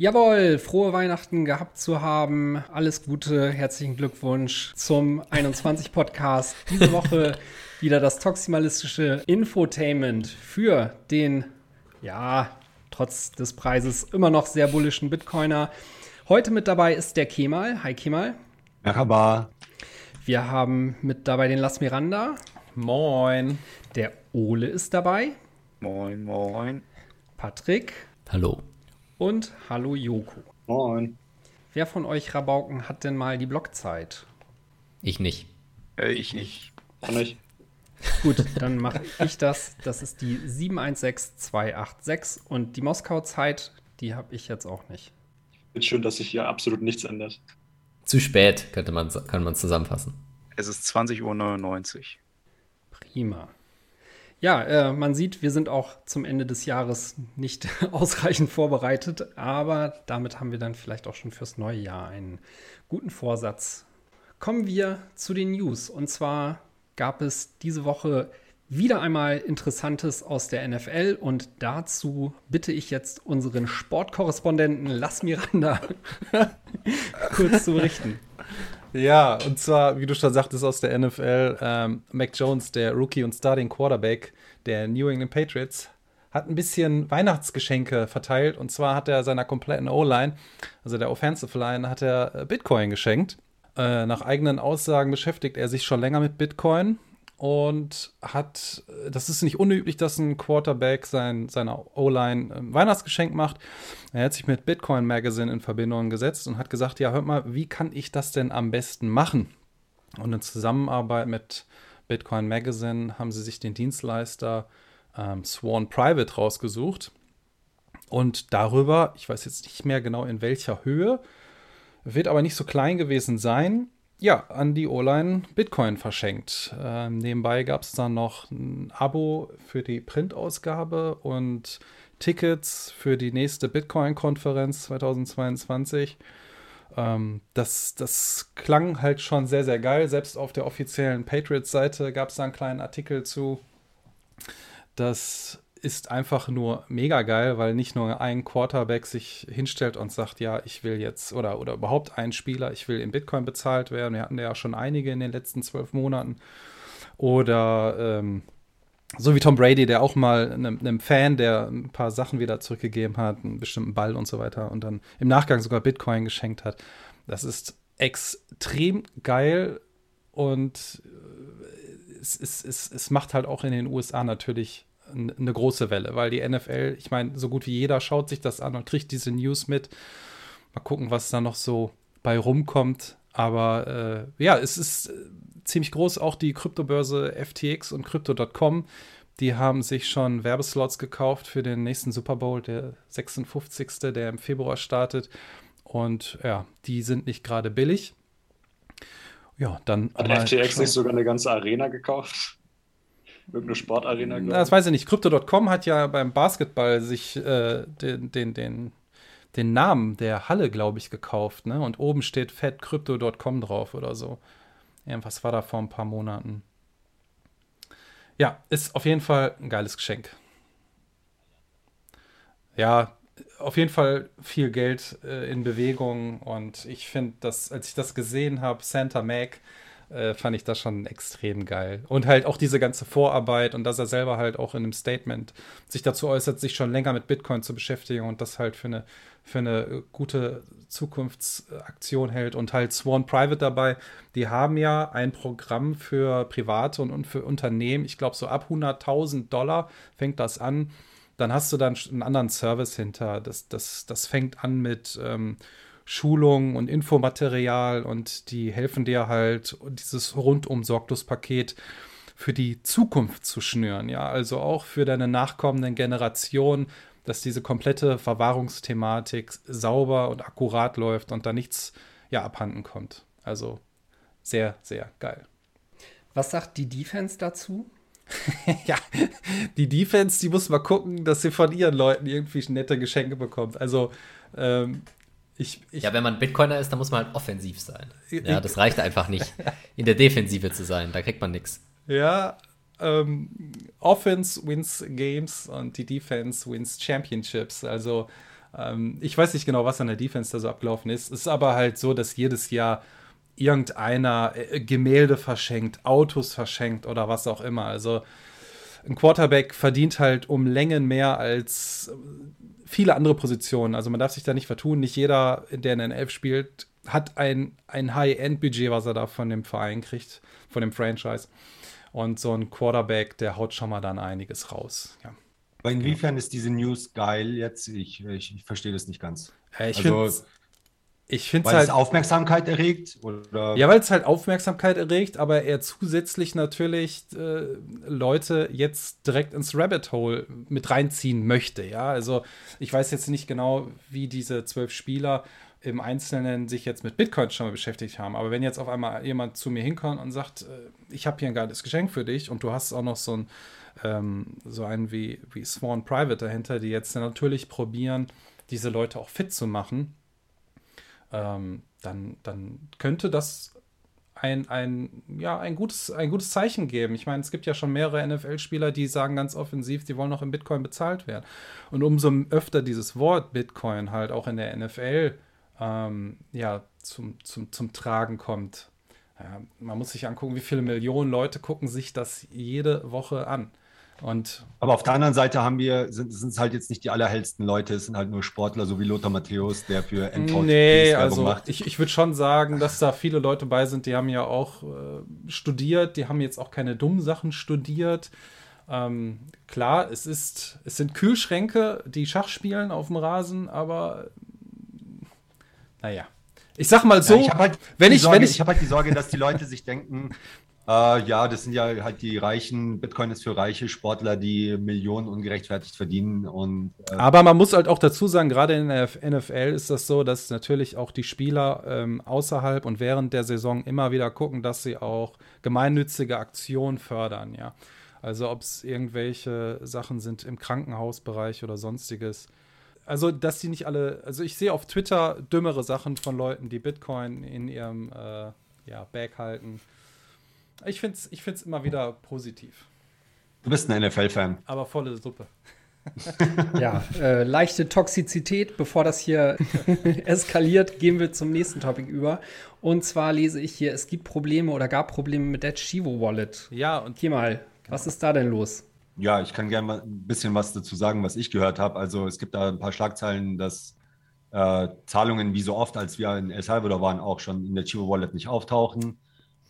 Jawohl, frohe Weihnachten gehabt zu haben. Alles Gute, herzlichen Glückwunsch zum 21 Podcast. Diese Woche wieder das toximalistische Infotainment für den, ja, trotz des Preises immer noch sehr bullischen Bitcoiner. Heute mit dabei ist der Kemal. Hi Kemal. Merhaba. Wir haben mit dabei den Las Miranda. Moin. Der Ole ist dabei. Moin, moin. Patrick. Hallo. Und hallo Joko. Moin. Wer von euch Rabauken hat denn mal die Blockzeit? Ich nicht. Äh, ich nicht. Kann ich. Gut, dann mache ich das. Das ist die 716286 und die Moskau-Zeit, die habe ich jetzt auch nicht. Ist schön, dass sich hier absolut nichts ändert. Zu spät, könnte man, kann man zusammenfassen. Es ist 20.99 Uhr. Prima. Ja, äh, man sieht, wir sind auch zum Ende des Jahres nicht ausreichend vorbereitet, aber damit haben wir dann vielleicht auch schon fürs neue Jahr einen guten Vorsatz. Kommen wir zu den News. Und zwar gab es diese Woche wieder einmal Interessantes aus der NFL und dazu bitte ich jetzt unseren Sportkorrespondenten Lass Miranda kurz zu berichten. Ja, und zwar, wie du schon sagtest, aus der NFL, ähm, Mac Jones, der Rookie und Starting Quarterback der New England Patriots, hat ein bisschen Weihnachtsgeschenke verteilt. Und zwar hat er seiner kompletten O-Line, also der Offensive Line, hat er äh, Bitcoin geschenkt. Äh, nach eigenen Aussagen beschäftigt er sich schon länger mit Bitcoin und hat, das ist nicht unüblich, dass ein Quarterback sein, seiner O-Line ein Weihnachtsgeschenk macht. Er hat sich mit Bitcoin Magazine in Verbindung gesetzt und hat gesagt, ja, hört mal, wie kann ich das denn am besten machen? Und in Zusammenarbeit mit Bitcoin Magazine haben sie sich den Dienstleister ähm, Swan Private rausgesucht. Und darüber, ich weiß jetzt nicht mehr genau in welcher Höhe, wird aber nicht so klein gewesen sein, ja, an die O-Line Bitcoin verschenkt. Ähm, nebenbei gab es dann noch ein Abo für die Printausgabe und Tickets für die nächste Bitcoin-Konferenz 2022. Ähm, das, das klang halt schon sehr, sehr geil. Selbst auf der offiziellen Patriots-Seite gab es da einen kleinen Artikel zu. Das ist einfach nur mega geil, weil nicht nur ein Quarterback sich hinstellt und sagt, ja, ich will jetzt, oder, oder überhaupt ein Spieler, ich will in Bitcoin bezahlt werden. Wir hatten ja schon einige in den letzten zwölf Monaten. Oder ähm, so wie Tom Brady, der auch mal einem, einem, Fan, der ein paar Sachen wieder zurückgegeben hat, einen bestimmten Ball und so weiter und dann im Nachgang sogar Bitcoin geschenkt hat. Das ist extrem geil und äh, es, es, es, es macht halt auch in den USA natürlich eine große Welle, weil die NFL, ich meine, so gut wie jeder schaut sich das an und kriegt diese News mit. Mal gucken, was da noch so bei rumkommt. Aber äh, ja, es ist äh, ziemlich groß. Auch die Kryptobörse FTX und Crypto.com, die haben sich schon Werbeslots gekauft für den nächsten Super Bowl, der 56. der im Februar startet. Und ja, die sind nicht gerade billig. Ja, dann. Hat FTX nicht sogar eine ganze Arena gekauft? Irgendeine Sportarena, ich. Das weiß ich nicht. Crypto.com hat ja beim Basketball sich äh, den, den, den, den Namen der Halle, glaube ich, gekauft. Ne? Und oben steht fett Crypto.com drauf oder so. Irgendwas war da vor ein paar Monaten. Ja, ist auf jeden Fall ein geiles Geschenk. Ja, auf jeden Fall viel Geld äh, in Bewegung und ich finde, dass als ich das gesehen habe, Santa Mac, äh, fand ich das schon extrem geil. Und halt auch diese ganze Vorarbeit und dass er selber halt auch in einem Statement sich dazu äußert, sich schon länger mit Bitcoin zu beschäftigen und das halt für eine, für eine gute Zukunftsaktion hält und halt Swan Private dabei. Die haben ja ein Programm für Private und, und für Unternehmen. Ich glaube, so ab 100.000 Dollar fängt das an. Dann hast du dann einen anderen Service hinter. Das, das, das fängt an mit ähm, Schulung und Infomaterial und die helfen dir halt, dieses rundum sorglos Paket für die Zukunft zu schnüren. Ja, also auch für deine nachkommenden Generationen, dass diese komplette Verwahrungsthematik sauber und akkurat läuft und da nichts ja abhanden kommt. Also sehr, sehr geil. Was sagt die Defense dazu? ja, die Defense, die muss mal gucken, dass sie von ihren Leuten irgendwie nette Geschenke bekommt. Also ähm, ich, ich, ja, wenn man Bitcoiner ist, dann muss man halt offensiv sein. Ja, das reicht einfach nicht, in der Defensive zu sein. Da kriegt man nichts. Ja, ähm, Offense wins Games und die Defense wins Championships. Also Ähm, ich weiß nicht genau, was an der Defense da so abgelaufen ist. Es ist aber halt so, dass jedes Jahr irgendeiner äh, Gemälde verschenkt, Autos verschenkt oder was auch immer. Also ein Quarterback verdient halt um Längen mehr als viele andere Positionen. Also man darf sich da nicht vertun. Nicht jeder, der in den Elf spielt, hat ein, ein High-End-Budget, was er da von dem Verein kriegt, von dem Franchise. Und so ein Quarterback, der haut schon mal dann einiges raus. Ja. Aber inwiefern ist diese News geil jetzt? Ich, ich, ich verstehe das nicht ganz. Äh, ich also, ich finde weil halt, es Aufmerksamkeit erregt? Oder? Ja, weil es halt Aufmerksamkeit erregt, aber er zusätzlich natürlich äh, Leute jetzt direkt ins Rabbit Hole mit reinziehen möchte. Ja, also ich weiß jetzt nicht genau, wie diese zwölf Spieler im Einzelnen sich jetzt mit Bitcoin schon mal beschäftigt haben. Aber wenn jetzt auf einmal jemand zu mir hinkommt und sagt, äh, ich habe hier ein geiles Geschenk für dich und du hast auch noch so ein ähm, so einen wie, wie Sworn Private dahinter, die jetzt natürlich probieren, diese Leute auch fit zu machen ähm, dann, dann könnte das ein, ein, ja, ein, gutes, ein gutes Zeichen geben. Ich meine, es gibt ja schon mehrere NFL-Spieler, die sagen ganz offensiv, die wollen noch in Bitcoin bezahlt werden. Und umso öfter dieses Wort Bitcoin halt auch in der NFL ähm, ja, zum, zum, zum Tragen kommt, ja, man muss sich angucken, wie viele Millionen Leute gucken sich das jede Woche an. Und Aber auf der anderen Seite haben wir, sind es halt jetzt nicht die allerhellsten Leute, es sind halt nur Sportler, so wie Lothar Matthäus, der für Endpoint Nee, also macht. ich, ich würde schon sagen, dass da viele Leute bei sind, die haben ja auch äh, studiert, die haben jetzt auch keine dummen Sachen studiert. Ähm, klar, es ist, es sind Kühlschränke, die Schach spielen auf dem Rasen, aber naja. Ich sag mal so, ja, ich halt wenn ich, Sorge, wenn ich, ich habe halt die Sorge, dass die Leute sich denken, äh, ja, das sind ja halt die reichen, Bitcoin ist für reiche Sportler, die Millionen ungerechtfertigt verdienen. Und, äh Aber man muss halt auch dazu sagen, gerade in der NFL ist das so, dass natürlich auch die Spieler ähm, außerhalb und während der Saison immer wieder gucken, dass sie auch gemeinnützige Aktionen fördern, ja. Also ob es irgendwelche Sachen sind im Krankenhausbereich oder sonstiges. Also, dass die nicht alle, also ich sehe auf Twitter dümmere Sachen von Leuten, die Bitcoin in ihrem äh, ja, Bag halten ich finde es ich find's immer wieder positiv. Du bist ein NFL-Fan. Aber volle Suppe. ja, äh, leichte Toxizität. Bevor das hier eskaliert, gehen wir zum nächsten Topic über. Und zwar lese ich hier, es gibt Probleme oder gab Probleme mit der Chivo Wallet. Ja, und hier mal, genau. was ist da denn los? Ja, ich kann gerne mal ein bisschen was dazu sagen, was ich gehört habe. Also es gibt da ein paar Schlagzeilen, dass äh, Zahlungen wie so oft, als wir in El Salvador waren, auch schon in der Chivo Wallet nicht auftauchen.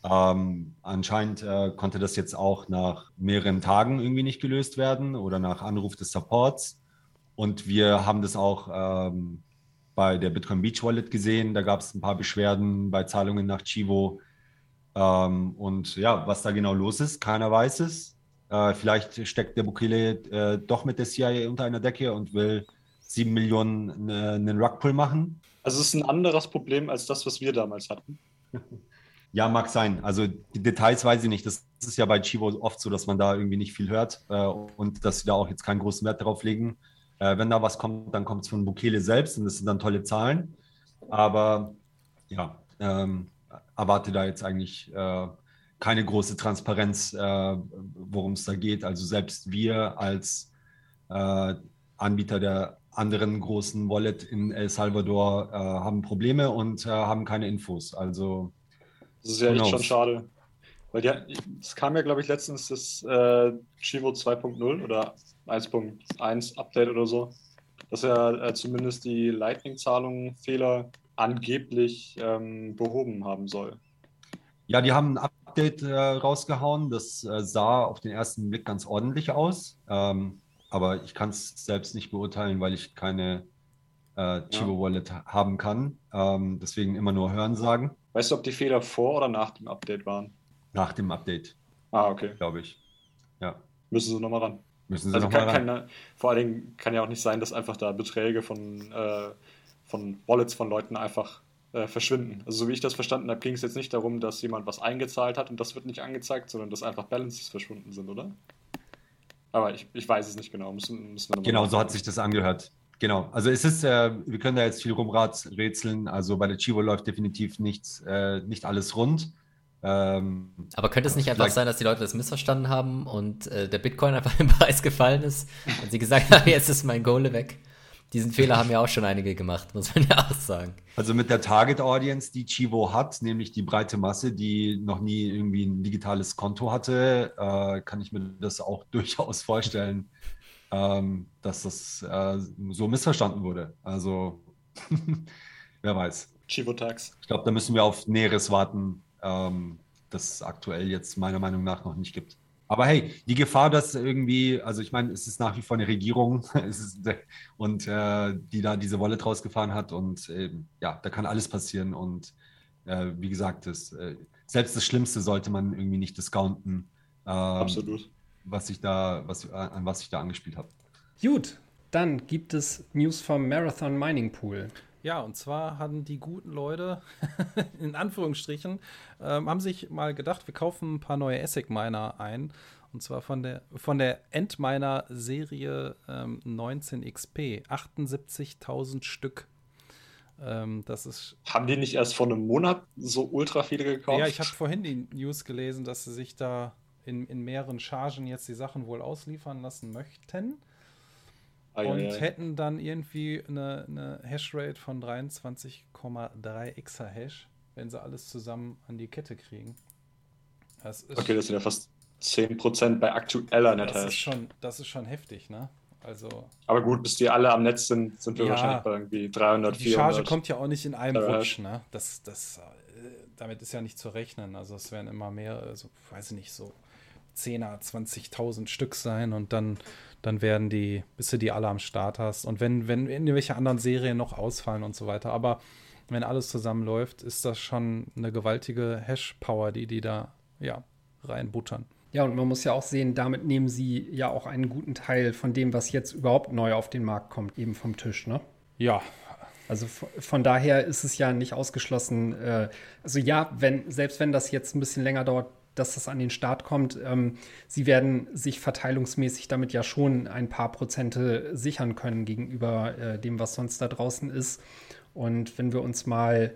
Ähm, anscheinend äh, konnte das jetzt auch nach mehreren Tagen irgendwie nicht gelöst werden oder nach Anruf des Supports. Und wir haben das auch ähm, bei der Bitcoin Beach Wallet gesehen. Da gab es ein paar Beschwerden bei Zahlungen nach Chivo. Ähm, und ja, was da genau los ist, keiner weiß es. Äh, vielleicht steckt der Bukele äh, doch mit der CIA unter einer Decke und will sieben Millionen äh, einen Rugpull machen. Also es ist ein anderes Problem als das, was wir damals hatten. Ja, mag sein. Also die Details weiß ich nicht. Das ist ja bei Chivo oft so, dass man da irgendwie nicht viel hört äh, und dass sie da auch jetzt keinen großen Wert darauf legen. Äh, wenn da was kommt, dann kommt es von Bukele selbst und das sind dann tolle Zahlen. Aber ja, ähm, erwarte da jetzt eigentlich äh, keine große Transparenz, äh, worum es da geht. Also selbst wir als äh, Anbieter der anderen großen Wallet in El Salvador äh, haben Probleme und haben keine Infos. Also das ist ja echt schon schade. Weil es kam ja, glaube ich, letztens das äh, Chivo 2.0 oder 1.1 Update oder so, dass er äh, zumindest die Lightning-Zahlungen Fehler angeblich ähm, behoben haben soll. Ja, die haben ein Update äh, rausgehauen. Das äh, sah auf den ersten Blick ganz ordentlich aus. Ähm, aber ich kann es selbst nicht beurteilen, weil ich keine äh, Chivo ja. Wallet haben kann. Ähm, deswegen immer nur hören sagen. Weißt du, ob die Fehler vor oder nach dem Update waren? Nach dem Update. Ah, okay. Glaube ich. Ja. Müssen sie nochmal ran. Müssen sie also nochmal ran. Kann, vor allen Dingen kann ja auch nicht sein, dass einfach da Beträge von, äh, von Wallets von Leuten einfach äh, verschwinden. Also so wie ich das verstanden habe, ging es jetzt nicht darum, dass jemand was eingezahlt hat und das wird nicht angezeigt, sondern dass einfach Balances verschwunden sind, oder? Aber ich, ich weiß es nicht genau. Müssen, müssen genau, so hat sich das angehört. Genau, also es ist, äh, wir können da jetzt viel rumrätseln. Also bei der Chivo läuft definitiv nichts, äh, nicht alles rund. Ähm, Aber könnte es nicht einfach sein, dass die Leute das missverstanden haben und äh, der Bitcoin einfach im Preis gefallen ist und sie gesagt haben, jetzt ist mein Goal weg? Diesen Fehler haben ja auch schon einige gemacht, muss man ja auch sagen. Also mit der Target Audience, die Chivo hat, nämlich die breite Masse, die noch nie irgendwie ein digitales Konto hatte, äh, kann ich mir das auch durchaus vorstellen, ähm, dass das äh, so missverstanden wurde. Also wer weiß. Chivo Tax. Ich glaube, da müssen wir auf Näheres warten, ähm, das es aktuell jetzt meiner Meinung nach noch nicht gibt. Aber hey, die Gefahr, dass irgendwie, also ich meine, es ist nach wie vor eine Regierung ist, und äh, die da diese Wolle draus gefahren hat und äh, ja, da kann alles passieren und äh, wie gesagt, das, äh, selbst das Schlimmste sollte man irgendwie nicht discounten. Ähm, Absolut. Was ich da, was, an was ich da angespielt habe. Gut, dann gibt es News vom Marathon Mining Pool. Ja, und zwar haben die guten Leute, in Anführungsstrichen, ähm, haben sich mal gedacht, wir kaufen ein paar neue ASIC-Miner ein. Und zwar von der, von der Endminer-Serie ähm, 19XP. 78.000 Stück. Ähm, das ist. Haben die nicht erst vor einem Monat so ultra viele gekauft? Ja, ich habe vorhin die News gelesen, dass sie sich da in, in mehreren Chargen jetzt die Sachen wohl ausliefern lassen möchten. Ah, und ja, ja. hätten dann irgendwie eine, eine Hashrate von 23,3 Exahash, wenn sie alles zusammen an die Kette kriegen. Das okay, das sind ja fast 10% bei aktueller NetHash. Das ist schon, das ist schon heftig, ne? Also, aber gut, bis die alle am Netz sind, sind wir ja, wahrscheinlich bei irgendwie 300, Die Charge kommt ja auch nicht in einem Rutsch, ne? Das, das, äh, damit ist ja nicht zu rechnen. Also es werden immer mehr, also weiß ich nicht, so 10er, 20.000 Stück sein und dann dann werden die, bis du die alle am Start hast. Und wenn, wenn irgendwelche anderen Serien noch ausfallen und so weiter. Aber wenn alles zusammenläuft, ist das schon eine gewaltige Hash-Power, die die da ja, reinbuttern. Ja, und man muss ja auch sehen, damit nehmen sie ja auch einen guten Teil von dem, was jetzt überhaupt neu auf den Markt kommt, eben vom Tisch, ne? Ja. Also von daher ist es ja nicht ausgeschlossen. Äh, also ja, wenn, selbst wenn das jetzt ein bisschen länger dauert, dass das an den Start kommt. Ähm, sie werden sich verteilungsmäßig damit ja schon ein paar Prozente sichern können gegenüber äh, dem, was sonst da draußen ist. Und wenn wir uns mal,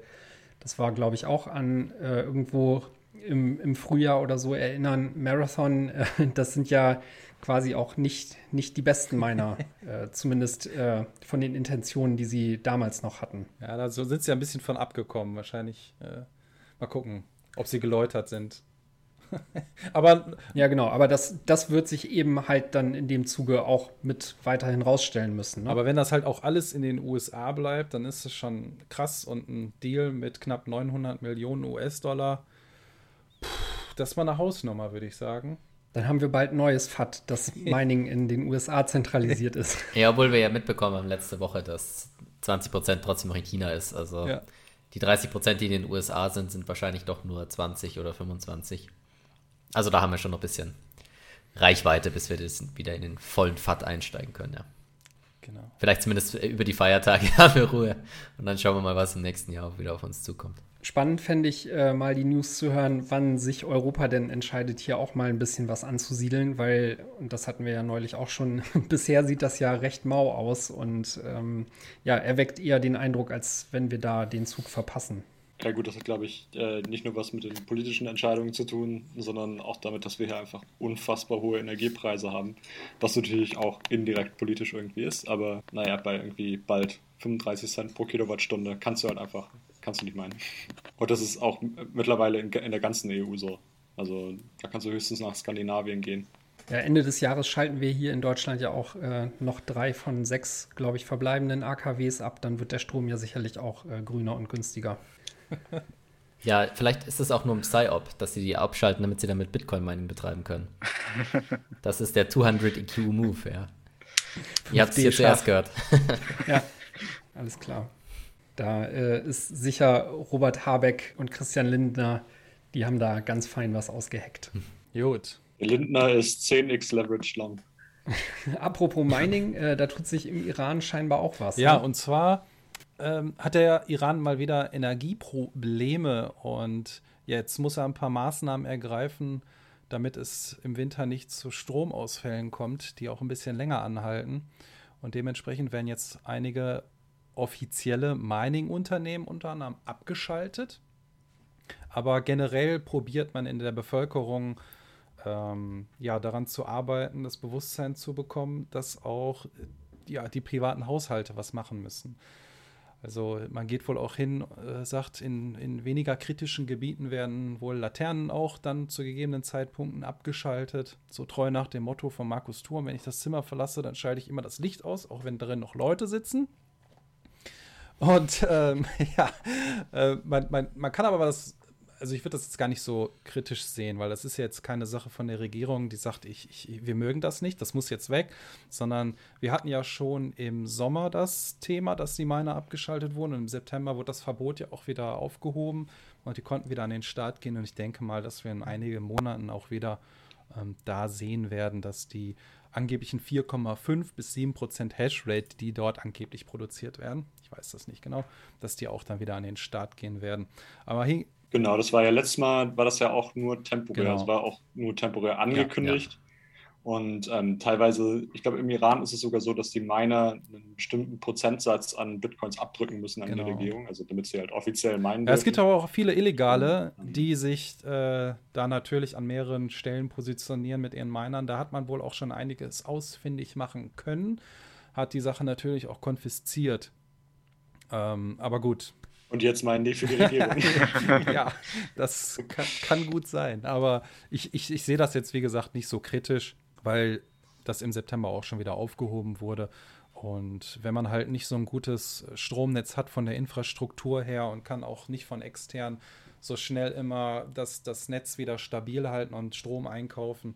das war glaube ich auch an äh, irgendwo im, im, Frühjahr oder so erinnern, Marathon, äh, das sind ja quasi auch nicht, nicht die besten meiner, äh, zumindest äh, von den Intentionen, die sie damals noch hatten. Ja, da sind sie ja ein bisschen von abgekommen. Wahrscheinlich äh, mal gucken, ob sie geläutert sind. aber ja, genau. Aber das, das wird sich eben halt dann in dem Zuge auch mit weiterhin rausstellen müssen. Ne? Aber wenn das halt auch alles in den USA bleibt, dann ist es schon krass und ein Deal mit knapp 900 Millionen US-Dollar. Das ist mal eine Hausnummer, würde ich sagen. Dann haben wir bald neues FAT, das Mining in den USA zentralisiert ist. Ja, obwohl wir ja mitbekommen haben letzte Woche, dass 20% trotzdem noch in China ist. Also ja. die 30% die in den USA sind, sind wahrscheinlich doch nur 20 oder 25. Also da haben wir schon noch ein bisschen Reichweite, bis wir das wieder in den vollen FAT einsteigen können, ja. Genau. Vielleicht zumindest über die Feiertage haben wir Ruhe. Und dann schauen wir mal, was im nächsten Jahr auch wieder auf uns zukommt. Spannend fände ich äh, mal die News zu hören, wann sich Europa denn entscheidet, hier auch mal ein bisschen was anzusiedeln, weil, und das hatten wir ja neulich auch schon, bisher sieht das ja recht mau aus und ähm, ja, erweckt eher den Eindruck, als wenn wir da den Zug verpassen. Ja gut, das hat, glaube ich, äh, nicht nur was mit den politischen Entscheidungen zu tun, sondern auch damit, dass wir hier einfach unfassbar hohe Energiepreise haben, was natürlich auch indirekt politisch irgendwie ist, aber naja, bei irgendwie bald 35 Cent pro Kilowattstunde kannst du halt einfach, kannst du nicht meinen. Und das ist auch mittlerweile in, der ganzen EU so. Also da kannst du höchstens nach Skandinavien gehen. Ja, Ende des Jahres schalten wir hier in Deutschland ja auch äh, noch drei von sechs, glaube ich, verbleibenden AKWs ab. Dann wird der Strom ja sicherlich auch äh, grüner und günstiger. Ja, vielleicht ist es auch nur ein Psy-Op, dass sie die abschalten, damit sie damit Bitcoin-Mining betreiben können. Das ist der 200 EQ-Move, ja. Ihr habt es hier zuerst gehört. ja, alles klar. Da äh, ist sicher Robert Habeck und Christian Lindner, die haben da ganz fein was ausgeheckt. Gut. Lindner ist 10x Leverage long. Apropos Mining, äh, da tut sich im Iran scheinbar auch was. Ja, ne? und zwar ähm, hat der Iran mal wieder Energieprobleme und jetzt muss er ein paar Maßnahmen ergreifen, damit es im Winter nicht zu Stromausfällen kommt, die auch ein bisschen länger anhalten. Und dementsprechend werden jetzt einige offizielle Mining-Unternehmen unter anderem abgeschaltet. Aber generell probiert man in der Bevölkerung ähm, ja, daran zu arbeiten, das Bewusstsein zu bekommen, dass auch ja, die privaten Haushalte was machen müssen. Also man geht wohl auch hin, äh, sagt, in, in weniger kritischen Gebieten werden wohl Laternen auch dann zu gegebenen Zeitpunkten abgeschaltet. So treu nach dem Motto von Markus Thurm, wenn ich das Zimmer verlasse, dann schalte ich immer das Licht aus, auch wenn drin noch Leute sitzen. Und ähm, ja, äh, man, man, man kann aber das also ich würde das jetzt gar nicht so kritisch sehen, weil das ist jetzt keine Sache von der Regierung, die sagt, ich, ich, wir mögen das nicht, das muss jetzt weg, sondern wir hatten ja schon im Sommer das Thema, dass die Miner abgeschaltet wurden und im September wurde das Verbot ja auch wieder aufgehoben und die konnten wieder an den Start gehen und ich denke mal, dass wir in einigen Monaten auch wieder ähm, da sehen werden, dass die angeblichen 4,5 bis 7 Prozent Hashrate, die dort angeblich produziert werden, ich weiß das nicht genau, dass die auch dann wieder an den Start gehen werden. Aber Genau, das war ja letztes Mal, war das ja auch nur temporär, genau. es war auch nur temporär angekündigt. Ja, ja. Und ähm, teilweise, ich glaube, im Iran ist es sogar so, dass die Miner einen bestimmten Prozentsatz an Bitcoins abdrücken müssen an genau. die Regierung, also damit sie halt offiziell meinen. Ja, es gibt aber auch viele Illegale, mhm. die sich äh, da natürlich an mehreren Stellen positionieren mit ihren Minern. Da hat man wohl auch schon einiges ausfindig machen können, hat die Sache natürlich auch konfisziert. Ähm, aber gut, und jetzt meinen die für die Regierung. ja, das kann, kann, gut sein. Aber ich, ich, ich sehe das jetzt, wie gesagt, nicht so kritisch, weil das im September auch schon wieder aufgehoben wurde. Und wenn man halt nicht so ein gutes Stromnetz hat von der Infrastruktur her und kann auch nicht von extern so schnell immer das, das Netz wieder stabil halten und Strom einkaufen,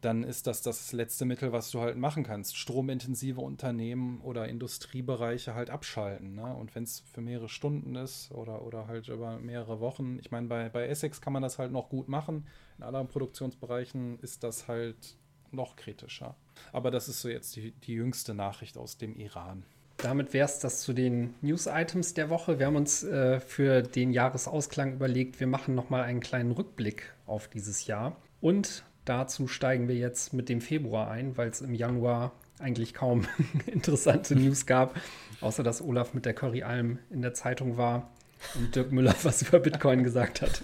dann ist das das letzte Mittel, was du halt machen kannst. Stromintensive Unternehmen oder Industriebereiche halt abschalten. Ne? Und wenn es für mehrere Stunden ist oder, oder halt über mehrere Wochen, ich meine, bei, bei Essex kann man das halt noch gut machen. In anderen Produktionsbereichen ist das halt noch kritischer. Aber das ist so jetzt die, die jüngste Nachricht aus dem Iran. Damit wäre es das zu den News-Items der Woche. Wir haben uns äh, für den Jahresausklang überlegt, wir machen nochmal einen kleinen Rückblick auf dieses Jahr. Und dazu steigen wir jetzt mit dem Februar ein, weil es im Januar eigentlich kaum interessante News gab, außer dass Olaf mit der Curry-Alm in der Zeitung war und Dirk Müller was über Bitcoin gesagt hat.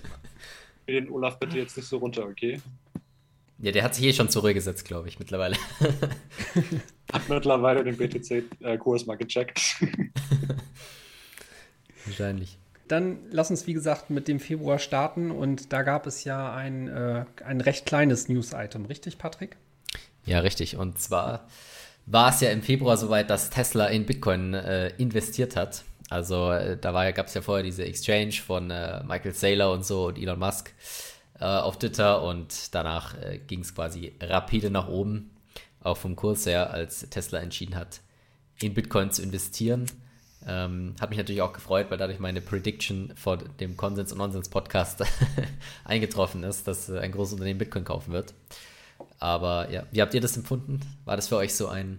Den Olaf bitte jetzt nicht so runter, okay? Ja, der hat sich eh schon zur Ruhe gesetzt, glaube ich, mittlerweile. hat mittlerweile den BTC-Kurs mal gecheckt. Wahrscheinlich. Dann lass uns, wie gesagt, mit dem Februar starten. Und da gab es ja ein, äh, ein recht kleines News-Item, richtig, Patrick? Ja, richtig. Und zwar war es ja im Februar soweit, dass Tesla in Bitcoin äh, investiert hat. Also äh, da gab es ja vorher diese Exchange von äh, Michael Saylor und so und Elon Musk äh, auf Twitter und danach ging es quasi rapide nach oben, auch vom Kurs her, als Tesla entschieden hat, in Bitcoin zu investieren. Ähm, hat mich natürlich auch gefreut, weil dadurch meine Prediction vor dem Konsens- und Nonsens-Podcast eingetroffen ist, dass äh, ein großes Unternehmen Bitcoin kaufen wird. Aber ja, wie habt ihr das empfunden? War das für euch so ein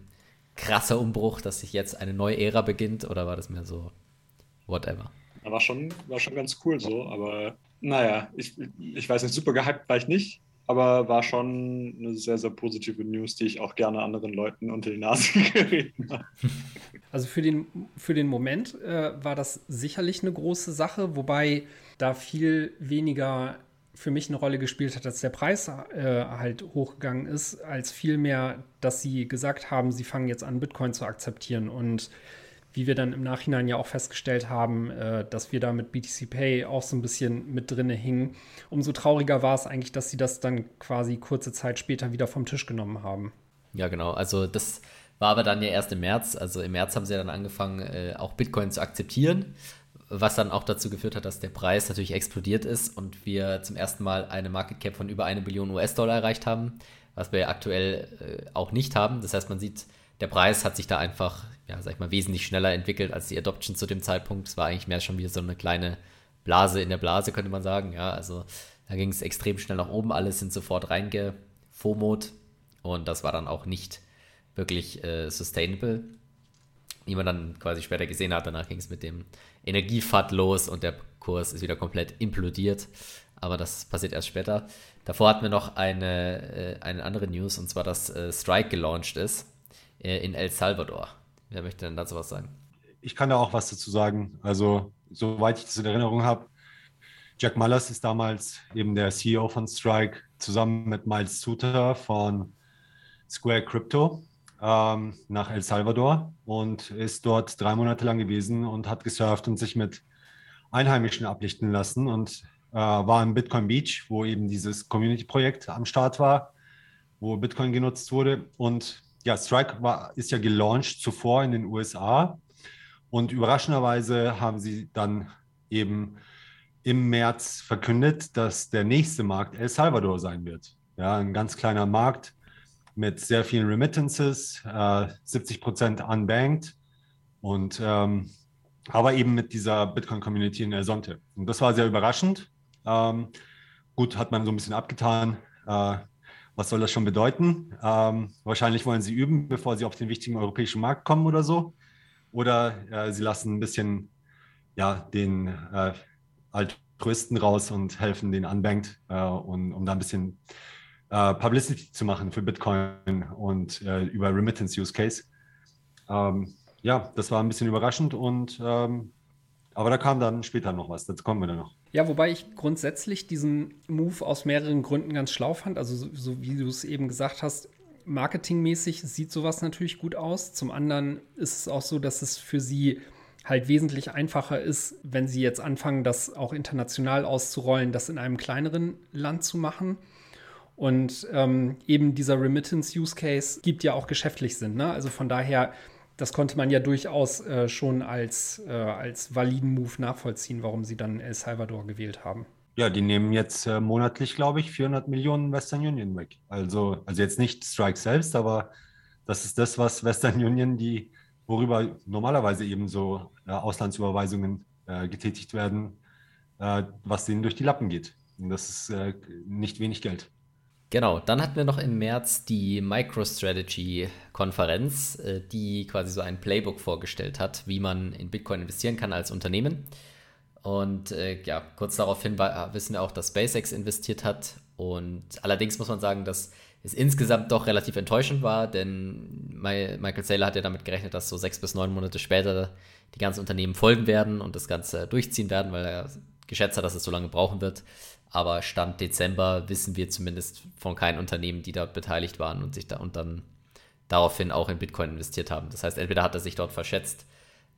krasser Umbruch, dass sich jetzt eine neue Ära beginnt oder war das mehr so whatever? War schon, war schon ganz cool so, aber naja, ich, ich weiß nicht, super gehypt war ich nicht, aber war schon eine sehr, sehr positive News, die ich auch gerne anderen Leuten unter die Nase gereden habe. Also für den, für den Moment äh, war das sicherlich eine große Sache, wobei da viel weniger für mich eine Rolle gespielt hat, dass der Preis äh, halt hochgegangen ist, als vielmehr, dass sie gesagt haben, sie fangen jetzt an, Bitcoin zu akzeptieren. Und wie wir dann im Nachhinein ja auch festgestellt haben, äh, dass wir da mit BTC Pay auch so ein bisschen mit drinne hingen. Umso trauriger war es eigentlich, dass sie das dann quasi kurze Zeit später wieder vom Tisch genommen haben. Ja, genau. Also das war aber dann ja erst im März. Also im März haben sie ja dann angefangen, äh, auch Bitcoin zu akzeptieren, was dann auch dazu geführt hat, dass der Preis natürlich explodiert ist und wir zum ersten Mal eine Market Cap von über eine Billion US-Dollar erreicht haben, was wir aktuell äh, auch nicht haben. Das heißt, man sieht, der Preis hat sich da einfach, ja, sag ich mal, wesentlich schneller entwickelt als die Adoption zu dem Zeitpunkt. Es war eigentlich mehr schon wie so eine kleine Blase in der Blase, könnte man sagen. Ja, also da ging es extrem schnell nach oben, alle sind sofort reingefomot und das war dann auch nicht wirklich äh, sustainable. Wie man dann quasi später gesehen hat, danach ging es mit dem Energiefat los und der Kurs ist wieder komplett implodiert. Aber das passiert erst später. Davor hatten wir noch eine, äh, eine andere News und zwar, dass äh, Strike gelauncht ist äh, in El Salvador. Wer möchte denn dazu was sagen? Ich kann da auch was dazu sagen. Also, soweit ich das in Erinnerung habe, Jack Mullers ist damals eben der CEO von Strike zusammen mit Miles Suter von Square Crypto ähm, nach El Salvador und ist dort drei Monate lang gewesen und hat gesurft und sich mit Einheimischen ablichten lassen und äh, war im Bitcoin Beach, wo eben dieses Community-Projekt am Start war, wo Bitcoin genutzt wurde. Und ja, Strike war, ist ja gelauncht zuvor in den USA. Und überraschenderweise haben sie dann eben im März verkündet, dass der nächste Markt El Salvador sein wird. Ja, ein ganz kleiner Markt mit sehr vielen Remittances, äh, 70 Prozent unbanked und ähm, aber eben mit dieser Bitcoin-Community in El Sonte. Und das war sehr überraschend. Ähm, gut, hat man so ein bisschen abgetan. Äh, was soll das schon bedeuten? Ähm, wahrscheinlich wollen sie üben, bevor sie auf den wichtigen europäischen Markt kommen oder so. Oder äh, sie lassen ein bisschen ja, den äh, Altruisten raus und helfen den Unbanked, äh, und, um da ein bisschen äh, Publicity zu machen für Bitcoin und äh, über Remittance Use Case. Ähm, ja, das war ein bisschen überraschend und ähm, aber da kam dann später noch was, dazu kommen wir dann noch. Ja, wobei ich grundsätzlich diesen Move aus mehreren Gründen ganz schlau fand. Also, so, so wie du es eben gesagt hast, marketingmäßig sieht sowas natürlich gut aus. Zum anderen ist es auch so, dass es für sie halt wesentlich einfacher ist, wenn sie jetzt anfangen, das auch international auszurollen, das in einem kleineren Land zu machen. Und ähm, eben dieser Remittance-Use-Case gibt ja auch geschäftlich Sinn. Ne? Also von daher, das konnte man ja durchaus äh, schon als, äh, als validen Move nachvollziehen, warum sie dann El Salvador gewählt haben. Ja, die nehmen jetzt äh, monatlich, glaube ich, 400 Millionen Western Union weg. Also, also jetzt nicht Strike selbst, aber das ist das, was Western Union, die, worüber normalerweise eben so äh, Auslandsüberweisungen äh, getätigt werden, äh, was denen durch die Lappen geht. Und das ist nicht wenig Geld. Genau, dann hatten wir noch im März die MicroStrategy-Konferenz, äh, die quasi so ein Playbook vorgestellt hat, wie man in Bitcoin investieren kann als Unternehmen. Und äh, ja, kurz daraufhin war, wissen wir auch, dass SpaceX investiert hat. Und allerdings muss man sagen, dass es insgesamt doch relativ enttäuschend war, denn Michael Saylor hat ja damit gerechnet, dass so sechs bis neun Monate später die ganzen Unternehmen folgen werden und das Ganze durchziehen werden, weil er geschätzt hat, dass es so lange brauchen wird. Aber Stand Dezember wissen wir zumindest von keinen Unternehmen, die dort beteiligt waren und sich da und dann daraufhin auch in Bitcoin investiert haben. Das heißt, entweder hat er sich dort verschätzt,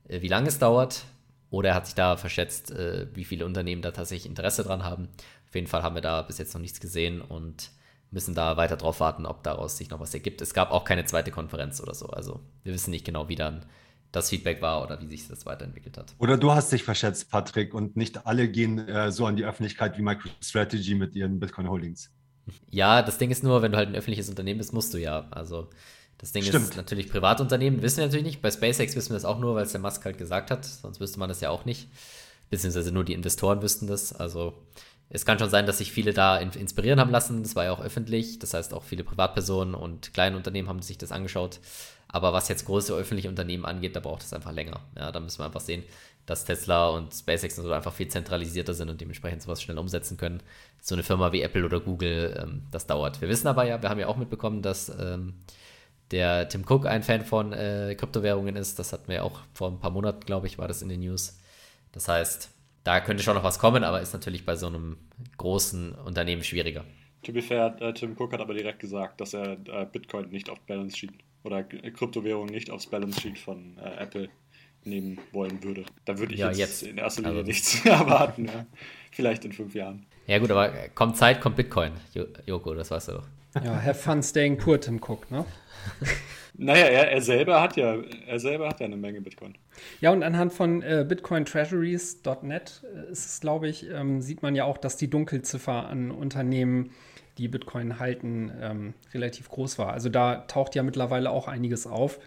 äh, wie lange es dauert, oder er hat sich da verschätzt, äh, wie viele Unternehmen da tatsächlich Interesse dran haben. Auf jeden Fall haben wir da bis jetzt noch nichts gesehen und müssen da weiter drauf warten, ob daraus sich noch was ergibt. Es gab auch keine zweite Konferenz oder so. Also wir wissen nicht genau, wie dann das Feedback war oder wie sich das weiterentwickelt hat. Oder du hast dich verschätzt, Patrick, und nicht alle gehen äh, so an die Öffentlichkeit wie MicroStrategy mit ihren Bitcoin Holdings. Ja, das Ding ist nur, wenn du halt ein öffentliches Unternehmen bist, musst du ja. Also das Ding Stimmt. ist natürlich Privatunternehmen, wissen wir natürlich nicht. Bei SpaceX wissen wir das auch nur, weil es der Musk halt gesagt hat, sonst wüsste man das ja auch nicht. Beziehungsweise nur die Investoren wüssten das. Also es kann schon sein, dass sich viele da inspirieren haben lassen. Das war ja auch öffentlich. Das heißt, auch viele Privatpersonen und kleine Unternehmen haben sich das angeschaut. Aber was jetzt große öffentliche Unternehmen angeht, da braucht es einfach länger. Ja, da müssen wir einfach sehen, dass Tesla und SpaceX und so einfach viel zentralisierter sind und dementsprechend sowas schnell umsetzen können. So eine Firma wie Apple oder Google, ähm, das dauert. Wir wissen aber ja, wir haben ja auch mitbekommen, dass ähm, der Tim Cook ein Fan von äh, Kryptowährungen ist. Das hatten wir auch vor ein paar Monaten, glaube ich, war das in den News. Das heißt, da könnte schon noch was kommen, aber ist natürlich bei so einem großen Unternehmen schwieriger. To be fair, äh, Tim Cook hat aber direkt gesagt, dass er äh, Bitcoin nicht auf Balance Sheet oder Kryptowährung nicht aufs Balance Sheet von äh, Apple nehmen wollen würde. Da würde ich ja, jetzt, jetzt, in erster Linie also. nichts erwarten. Ja. Vielleicht in fünf Jahren. Ja gut, aber kommt Zeit, kommt Bitcoin, Joko, das weißt du doch. Ja, have fun staying poor, Tim Cook, ne? Naja, er, er, selber hat ja, er selber hat ja eine Menge Bitcoin. Ja, und anhand von äh, bitcointreasuries.net äh, ist es, glaube ich, ähm, sieht man ja auch, dass die Dunkelziffer an Unternehmen die Bitcoin halten, ähm, relativ groß war. Also da taucht ja mittlerweile auch einiges auf.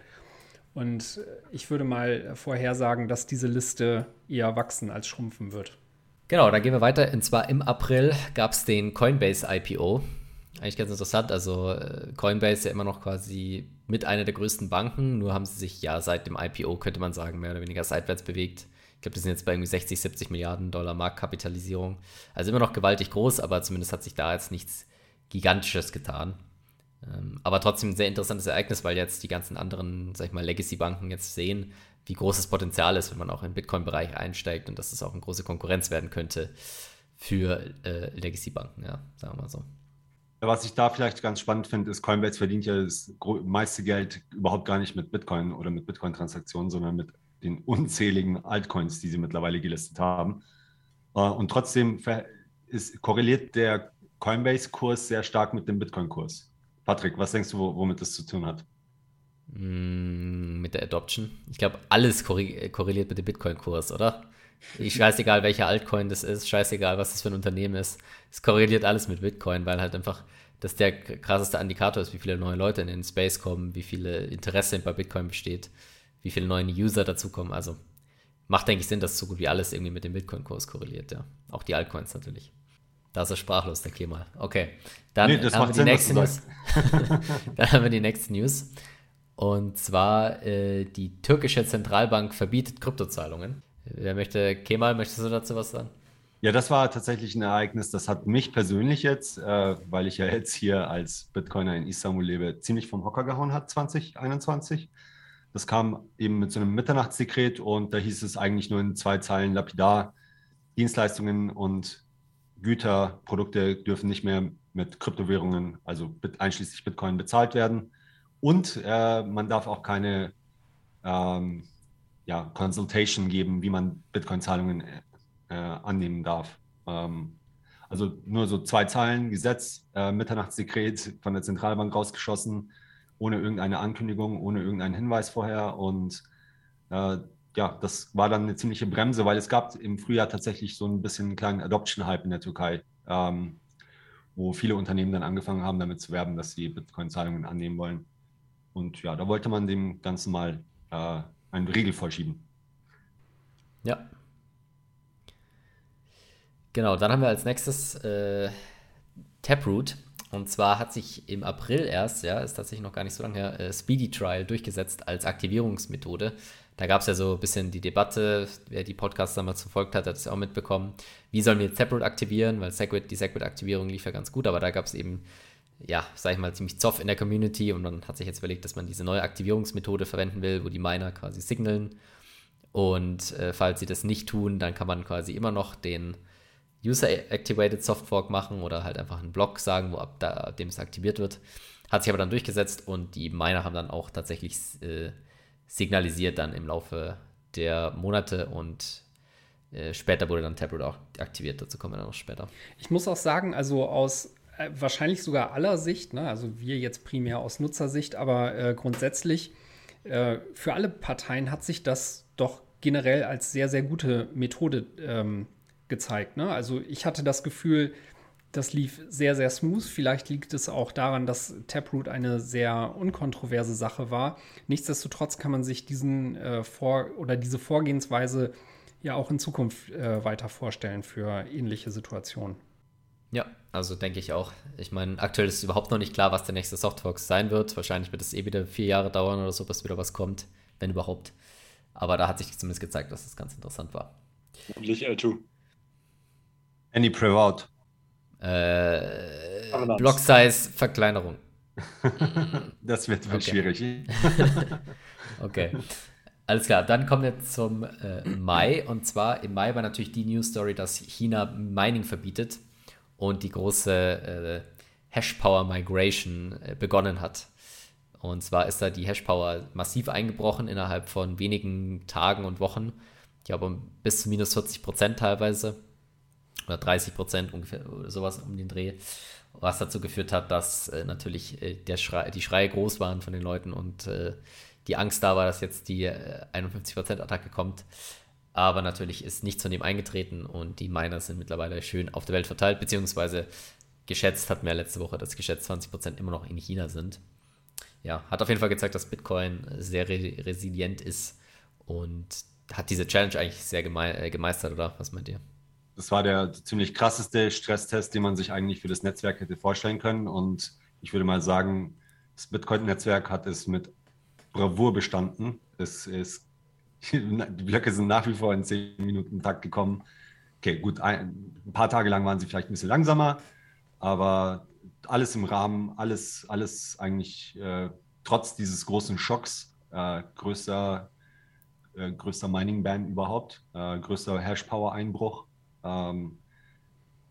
Und ich würde mal vorhersagen, dass diese Liste eher wachsen als schrumpfen wird. Genau, dann gehen wir weiter. Und zwar im April gab es den Coinbase IPO. Eigentlich ganz interessant. Also äh, Coinbase ist ja immer noch quasi mit einer der größten Banken. Nur haben sie sich ja seit dem IPO, könnte man sagen, mehr oder weniger seitwärts bewegt. Ich glaube, die sind jetzt bei irgendwie 60, 70 Milliarden Dollar Marktkapitalisierung. Also immer noch gewaltig groß, aber zumindest hat sich da jetzt nichts Gigantisches getan. Ähm, aber trotzdem ein sehr interessantes Ereignis, weil jetzt die ganzen anderen, sag ich mal, Legacy-Banken jetzt sehen, wie groß das Potenzial ist, wenn man auch im Bitcoin-Bereich einsteigt und dass das auch eine große Konkurrenz werden könnte für äh, Legacy-Banken, ja, sagen wir mal so. Was ich da vielleicht ganz spannend finde, ist, Coinbase verdient ja das meiste Geld überhaupt gar nicht mit Bitcoin oder mit Bitcoin-Transaktionen, sondern mit den unzähligen Altcoins, die sie mittlerweile gelistet haben. Äh, und trotzdem ist, korreliert der Coinbase-Kurs sehr stark mit dem Bitcoin-Kurs. Patrick, was denkst du, womit das zu tun hat? Mm, mit der Adoption. Ich glaube, alles korreliert mit dem Bitcoin-Kurs, oder? Ich scheißegal, welcher Altcoin das ist, scheißegal, was das für ein Unternehmen ist. Es korreliert alles mit Bitcoin, weil halt einfach das der krasseste Indikator ist, wie viele neue Leute in den Space kommen, wie viele Interesse bei Bitcoin besteht, wie viele neue User dazukommen. Also macht, denke ich, Sinn, dass so gut wie alles irgendwie mit dem Bitcoin-Kurs korreliert, ja. Auch die Altcoins natürlich. Da ist er sprachlos, der Kemal. Okay. Dann nee, haben wir die nächste News. Dann haben wir die nächste News. Und zwar äh, die türkische Zentralbank verbietet Kryptozahlungen. Wer möchte, Kemal, möchtest du dazu was sagen? Ja, das war tatsächlich ein Ereignis, das hat mich persönlich jetzt, äh, weil ich ja jetzt hier als Bitcoiner in Istanbul lebe, ziemlich vom Hocker gehauen hat 2021. Das kam eben mit so einem Mitternachtsdekret und da hieß es eigentlich nur in zwei Zeilen lapidar, Dienstleistungen und Güter, Produkte dürfen nicht mehr mit Kryptowährungen, also einschließlich Bitcoin, bezahlt werden. Und äh, man darf auch keine ähm, ja, Consultation geben, wie man Bitcoin-Zahlungen äh, annehmen darf. Ähm, also nur so zwei Zeilen, Gesetz, äh, Mitternachtsdekret von der Zentralbank rausgeschossen, ohne irgendeine Ankündigung, ohne irgendeinen Hinweis vorher. Und äh, ja, das war dann eine ziemliche Bremse, weil es gab im Frühjahr tatsächlich so ein bisschen einen kleinen Adoption-Hype in der Türkei, ähm, wo viele Unternehmen dann angefangen haben, damit zu werben, dass sie Bitcoin-Zahlungen annehmen wollen. Und ja, da wollte man dem Ganzen mal äh, einen Riegel vorschieben. Ja. Genau, dann haben wir als nächstes äh, Taproot. Und zwar hat sich im April erst, ja, ist tatsächlich noch gar nicht so lange her, äh, Speedy Trial durchgesetzt als Aktivierungsmethode. Da gab es ja so ein bisschen die Debatte, wer die Podcasts damals verfolgt hat, hat es auch mitbekommen. Wie sollen wir jetzt Taproot aktivieren? Weil Segwit, die Segwit-Aktivierung lief ja ganz gut, aber da gab es eben ja, sag ich mal, ziemlich zoff in der Community und man hat sich jetzt überlegt, dass man diese neue Aktivierungsmethode verwenden will, wo die Miner quasi signalen. Und äh, falls sie das nicht tun, dann kann man quasi immer noch den User-Activated Softfork machen oder halt einfach einen Block sagen, wo ab, da, ab dem es aktiviert wird. Hat sich aber dann durchgesetzt und die Miner haben dann auch tatsächlich äh, signalisiert dann im Laufe der Monate und äh, später wurde dann Taproot auch aktiviert. Dazu kommen wir dann noch später. Ich muss auch sagen, also aus äh, wahrscheinlich sogar aller Sicht, ne? also wir jetzt primär aus Nutzersicht, aber äh, grundsätzlich äh, für alle Parteien hat sich das doch generell als sehr, sehr gute Methode ähm, gezeigt. Ne? Also ich hatte das Gefühl, das lief sehr, sehr smooth. Vielleicht liegt es auch daran, dass Taproot eine sehr unkontroverse Sache war. Nichtsdestotrotz kann man sich diesen äh, Vor- oder diese Vorgehensweise ja auch in Zukunft äh, weiter vorstellen für ähnliche Situationen. Ja, also denke ich auch. Ich meine, aktuell ist überhaupt noch nicht klar, was der nächste Softbox sein wird. Wahrscheinlich wird es eh wieder vier Jahre dauern oder so, bis wieder was kommt, wenn überhaupt. Aber da hat sich zumindest gezeigt, dass das ganz interessant war. Nicht L2. Any Prevout. Äh, Block Size Verkleinerung. das wird, wird okay. schwierig. okay. Alles klar, dann kommen wir zum äh, Mai. Und zwar im Mai war natürlich die News Story, dass China Mining verbietet und die große äh, Hashpower Migration äh, begonnen hat. Und zwar ist da die Hashpower massiv eingebrochen innerhalb von wenigen Tagen und Wochen. Ich glaube, bis zu minus 40 Prozent teilweise. Oder 30 Prozent ungefähr, oder sowas um den Dreh. Was dazu geführt hat, dass äh, natürlich äh, der Schrei, die Schreie groß waren von den Leuten und äh, die Angst da war, dass jetzt die 51 äh, Prozent Attacke kommt. Aber natürlich ist nichts von dem eingetreten und die Miner sind mittlerweile schön auf der Welt verteilt, beziehungsweise geschätzt, hat mir letzte Woche das geschätzt 20% immer noch in China sind. Ja, hat auf jeden Fall gezeigt, dass Bitcoin sehr re resilient ist und hat diese Challenge eigentlich sehr geme äh, gemeistert, oder? Was meint ihr? Das war der ziemlich krasseste Stresstest, den man sich eigentlich für das Netzwerk hätte vorstellen können. Und ich würde mal sagen, das Bitcoin-Netzwerk hat es mit Bravour bestanden. Es ist die Blöcke sind nach wie vor in 10 Minuten Takt gekommen. Okay, gut, ein, ein, paar Tage lang waren sie vielleicht ein bisschen langsamer, aber alles im Rahmen, alles, alles eigentlich äh, trotz dieses großen Schocks, äh, größter, äh, größter Mining-Ban überhaupt, äh, größter Hash-Power-Einbruch. Ähm,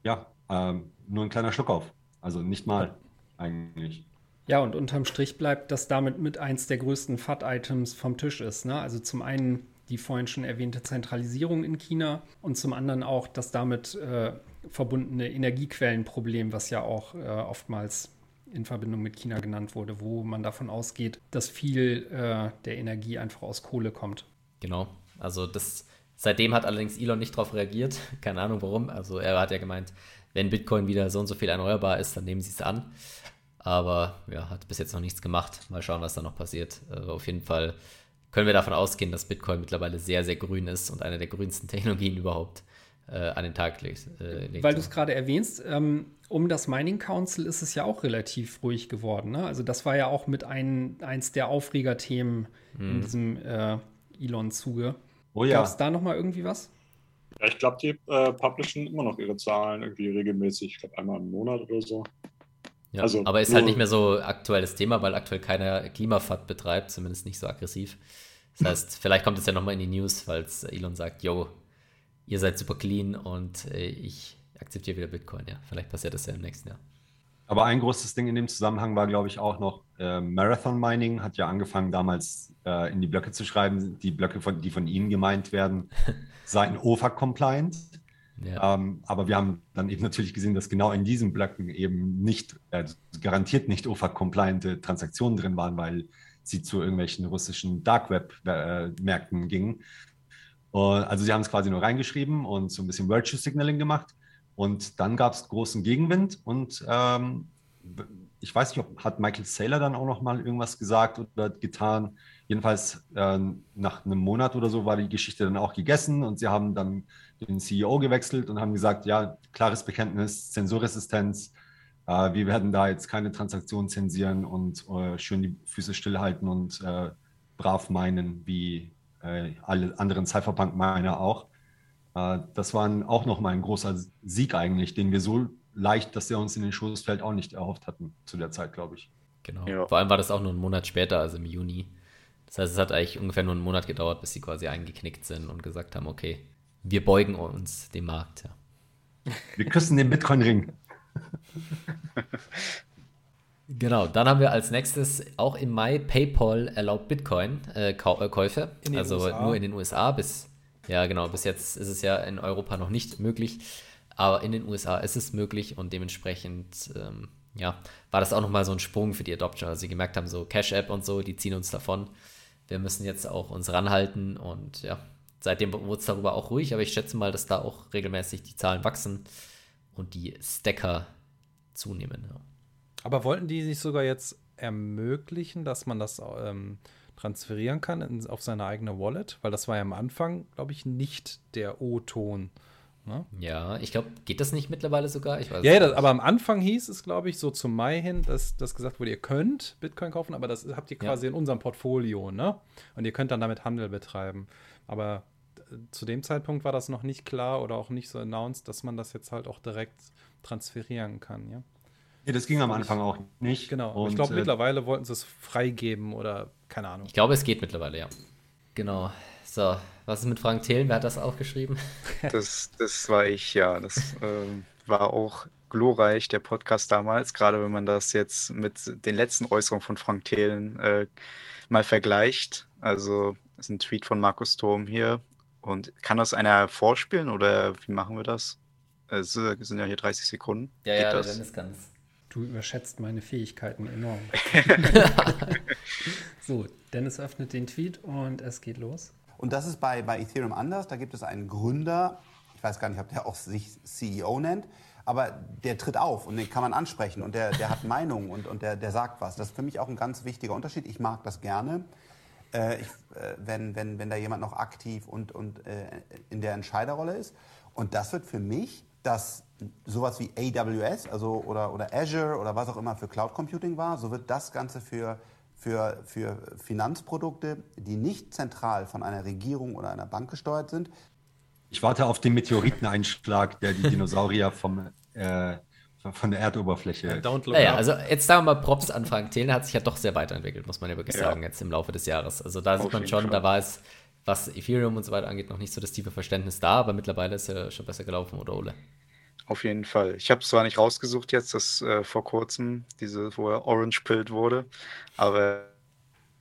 ja, ähm, nur ein kleiner Schluck auf. Also nicht mal. eigentlich. Ja, und unterm Strich bleibt, dass damit mit eins der größten FAT-Items vom Tisch ist. Ne? Also zum einen die vorhin schon erwähnte Zentralisierung in China und zum anderen auch das damit äh, verbundene Energiequellenproblem, was ja auch äh, oftmals in Verbindung mit China genannt wurde, wo man davon ausgeht, dass viel äh, der Energie einfach aus Kohle kommt. Genau. Also das seitdem hat allerdings Elon nicht darauf reagiert. Keine Ahnung warum. Also er hat ja gemeint, wenn Bitcoin wieder so und so viel erneuerbar ist, dann nehmen sie es an. Aber ja, hat bis jetzt noch nichts gemacht. Mal schauen, was da noch passiert. Also auf jeden Fall können wir davon ausgehen, dass Bitcoin mittlerweile sehr, sehr grün ist und eine der grünsten Technologien überhaupt äh, an den Tag legt. Äh, Weil du es gerade erwähnst, ähm, um das Mining Council ist es ja auch relativ ruhig geworden. Ne? Also das war ja auch mit ein, eins der Aufregerthemen hm. in diesem äh, Elon-Zuge. Oh ja. Gab es da noch mal irgendwie was? Ja, ich glaube, die äh, publishen immer noch ihre Zahlen irgendwie regelmäßig. Ich glaube, einmal im Monat oder so. Ja, also, aber ist halt nicht mehr so aktuelles Thema, weil aktuell keiner Klimafahrt betreibt, zumindest nicht so aggressiv. Das heißt, vielleicht kommt es ja nochmal in die News, weil Elon sagt, yo, ihr seid super clean und äh, ich akzeptiere wieder Bitcoin. Ja, vielleicht passiert das ja im nächsten Jahr. Aber ein großes Ding in dem Zusammenhang war, glaube ich, auch noch äh, Marathon Mining hat ja angefangen, damals äh, in die Blöcke zu schreiben, die Blöcke, von, die von Ihnen gemeint werden, seien OFAC-compliant. Ja. Ähm, aber wir haben dann eben natürlich gesehen, dass genau in diesen Blöcken eben nicht, äh, garantiert nicht OFAC-compliante Transaktionen drin waren, weil sie zu irgendwelchen russischen Dark Web-Märkten äh, gingen. Und, also sie haben es quasi nur reingeschrieben und so ein bisschen Virtue Signaling gemacht. Und dann gab es großen Gegenwind und ähm, ich weiß nicht, ob hat Michael Saylor dann auch noch mal irgendwas gesagt oder getan. Jedenfalls äh, nach einem Monat oder so war die Geschichte dann auch gegessen und sie haben dann den CEO gewechselt und haben gesagt, ja, klares Bekenntnis, Zensurresistenz. Äh, wir werden da jetzt keine Transaktionen zensieren und äh, schön die Füße stillhalten und äh, brav meinen, wie äh, alle anderen Cypherpunk-Miner auch. Äh, das war auch nochmal ein großer Sieg eigentlich, den wir so leicht, dass er uns in den Schoß fällt, auch nicht erhofft hatten zu der Zeit, glaube ich. Genau. Ja. Vor allem war das auch nur einen Monat später, also im Juni. Das heißt, es hat eigentlich ungefähr nur einen Monat gedauert, bis sie quasi eingeknickt sind und gesagt haben, okay, wir beugen uns dem Markt. Ja. Wir küssen den Bitcoin-Ring. Genau, dann haben wir als nächstes auch im Mai PayPal erlaubt Bitcoin-Käufe. Äh, also USA. nur in den USA bis ja, genau. Bis jetzt ist es ja in Europa noch nicht möglich, aber in den USA ist es möglich und dementsprechend, ähm, ja, war das auch nochmal so ein Sprung für die Adoption. Also sie gemerkt haben, so Cash-App und so, die ziehen uns davon. Wir müssen jetzt auch uns ranhalten und ja, seitdem wurde es darüber auch ruhig, aber ich schätze mal, dass da auch regelmäßig die Zahlen wachsen und die Stacker zunehmen. Ja. Aber wollten die sich sogar jetzt ermöglichen, dass man das ähm, transferieren kann in, auf seine eigene Wallet, weil das war ja am Anfang, glaube ich, nicht der O-Ton. Ne? Ja, ich glaube, geht das nicht mittlerweile sogar? Ich weiß ja, das, aber am Anfang hieß es, glaube ich, so zum Mai hin, dass, dass gesagt wurde, ihr könnt Bitcoin kaufen, aber das habt ihr quasi ja. in unserem Portfolio, ne? Und ihr könnt dann damit Handel betreiben. Aber äh, zu dem Zeitpunkt war das noch nicht klar oder auch nicht so announced, dass man das jetzt halt auch direkt transferieren kann, ja? Ja, das ging am Anfang auch nicht. Genau. Und, ich glaube, äh, mittlerweile wollten sie es freigeben oder keine Ahnung. Ich glaube, es geht mittlerweile, ja. Genau. So, was ist mit Frank Thelen? Wer hat das aufgeschrieben? Das, das war ich, ja. Das äh, war auch glorreich, der Podcast damals, gerade wenn man das jetzt mit den letzten Äußerungen von Frank Thelen äh, mal vergleicht. Also, das ist ein Tweet von Markus Thom hier. Und kann das einer vorspielen oder wie machen wir das? Es sind ja hier 30 Sekunden. Ja, Geht ja, das? Dennis kann es. Du überschätzt meine Fähigkeiten enorm. so, Dennis öffnet den Tweet und es geht los. Und das ist bei, bei Ethereum anders. Da gibt es einen Gründer, ich weiß gar nicht, ob der auch sich CEO nennt, aber der tritt auf und den kann man ansprechen und der, der hat Meinung und, und der, der sagt was. Das ist für mich auch ein ganz wichtiger Unterschied. Ich mag das gerne. Äh, ich, äh, wenn, wenn, wenn da jemand noch aktiv und, und äh, in der Entscheiderrolle ist. Und das wird für mich das sowas wie AWS also oder, oder Azure oder was auch immer für Cloud Computing war, so wird das Ganze für, für, für Finanzprodukte, die nicht zentral von einer Regierung oder einer Bank gesteuert sind. Ich warte auf den Meteoriteneinschlag, der die Dinosaurier vom, äh, von der Erdoberfläche. Naja, also jetzt sagen wir mal Props an Frank Thelen, hat sich ja doch sehr weiterentwickelt, muss man ja wirklich ja. sagen, jetzt im Laufe des Jahres. Also da auf sieht man schon, Fall. da war es, was Ethereum und so weiter angeht, noch nicht so das tiefe Verständnis da, aber mittlerweile ist er schon besser gelaufen, oder Ole? Auf jeden Fall. Ich habe es zwar nicht rausgesucht jetzt, dass äh, vor kurzem diese, wo er orange pilled wurde, aber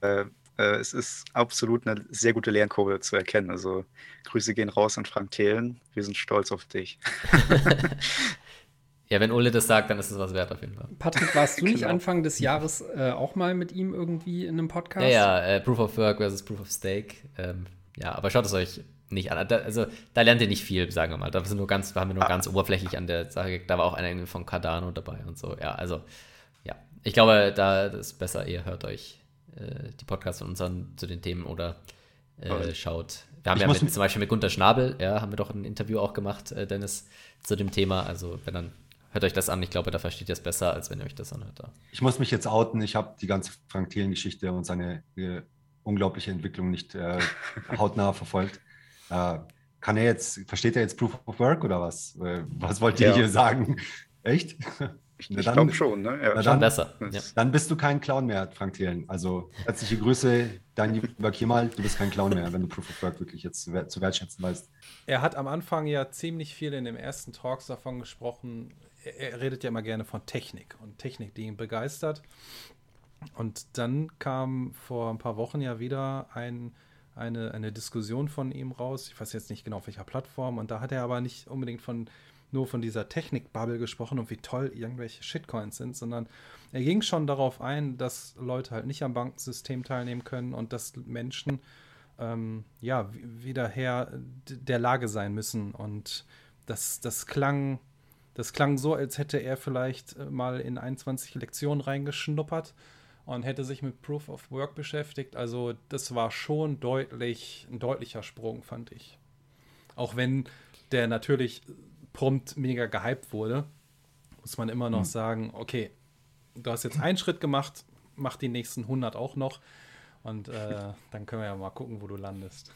äh, äh, es ist absolut eine sehr gute Lernkurve zu erkennen. Also Grüße gehen raus an Frank Thelen. Wir sind stolz auf dich. ja, wenn Ole das sagt, dann ist es was wert auf jeden Fall. Patrick, warst du genau. nicht Anfang des Jahres äh, auch mal mit ihm irgendwie in einem Podcast? Ja, ja, äh, Proof of Work versus Proof of Stake. Ähm, ja, aber schaut es euch nicht an. Da, also da lernt ihr nicht viel, sagen wir mal. Da sind nur ganz, haben wir nur ah. ganz oberflächlich an der Sache. Da war auch einer von Cardano dabei und so. Ja, also ja, ich glaube, da ist besser, ihr hört euch äh, die Podcasts von unseren zu den Themen oder äh, schaut. Wir haben ich ja mit, zum Beispiel mit Gunter Schnabel, ja, haben wir doch ein Interview auch gemacht, äh, Dennis, zu dem Thema. Also wenn dann hört euch das an. Ich glaube, da versteht ihr es besser, als wenn ihr euch das anhört. Da. Ich muss mich jetzt outen. Ich habe die ganze Frank Thelen-Geschichte und seine äh, unglaubliche Entwicklung nicht äh, hautnah verfolgt. Äh, kann er jetzt, versteht er jetzt Proof of Work oder was? Äh, was wollt ihr ja. hier sagen? Echt? Ich, ich glaube schon, ne? Ja. Dann, besser. Ja. Dann bist du kein Clown mehr, Frank Thielen. Also herzliche Grüße, dein lieber Kemal, du bist kein Clown mehr, wenn du Proof of Work wirklich jetzt zu, zu wertschätzen weißt. Er hat am Anfang ja ziemlich viel in den ersten Talks davon gesprochen. Er, redet ja immer gerne von Technik und Technik, die ihn begeistert. Und dann kam vor ein paar Wochen ja wieder ein eine, eine Diskussion von ihm raus. Ich weiß jetzt nicht genau auf welcher Plattform. Und da hat er aber nicht unbedingt von nur von dieser Technik-Bubble gesprochen und wie toll irgendwelche Shitcoins sind, sondern er ging schon darauf ein, dass Leute halt nicht am Bankensystem teilnehmen können und dass Menschen ähm, ja wieder Herr der Lage sein müssen. Und das, das klang, das klang so, als hätte er vielleicht äh, mal in 21 Lektionen reingeschnuppert und hätte sich mit Proof of Work beschäftigt. Also das war schon deutlich, ein deutlicher Sprung, fand ich. Auch wenn der natürlich prompt mega gehypt wurde, muss man immer noch mhm. sagen, okay, du hast jetzt einen Schritt gemacht, mach die nächsten 100 auch noch und äh, dann können wir ja mal gucken, wo du landest.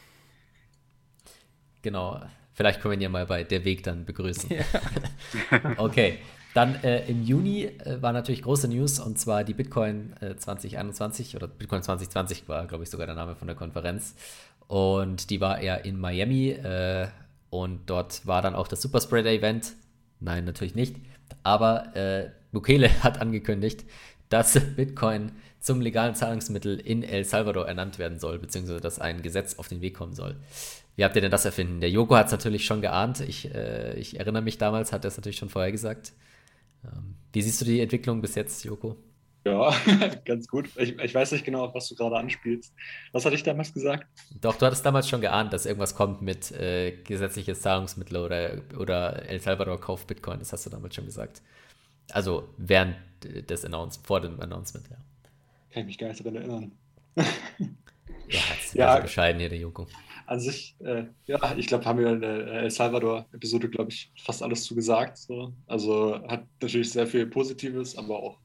Genau, vielleicht können wir ihn ja mal bei Der Weg dann begrüßen. Ja. okay, dann äh, im Juni äh, war natürlich große News und zwar die Bitcoin äh, 2021 oder Bitcoin 2020 war, glaube ich, sogar der Name von der Konferenz. Und die war eher in Miami äh, und dort war dann auch das Superspreader-Event. Nein, natürlich nicht. Aber äh, Bukele hat angekündigt, dass Bitcoin zum legalen Zahlungsmittel in El Salvador ernannt werden soll, beziehungsweise dass ein Gesetz auf den Weg kommen soll. Wie habt ihr denn das erfinden? Der Joko hat es natürlich schon geahnt. Ich, äh, ich erinnere mich damals, hat er es natürlich schon vorher gesagt. Ähm, wie siehst du die Entwicklung bis jetzt, Joko? Ja, ganz gut. Ich, ich, weiß nicht genau, auf was du gerade anspielst. Was hatte ich damals gesagt? Doch, du hattest damals schon geahnt, dass irgendwas kommt mit äh, gesetzliches Zahlungsmittel oder, oder El Salvador kauft Bitcoin. Das hast du damals schon gesagt. Also während des Announcements, vor dem Announcement, ja. Kann ich mich gar nicht daran erinnern. ja, jetzt ja, bescheiden hier, der Joko an sich, äh, ja, ich glaube, haben wir in der El Salvador-Episode, glaube ich, fast alles zu gesagt. So. Also hat natürlich sehr viel Positives, aber auch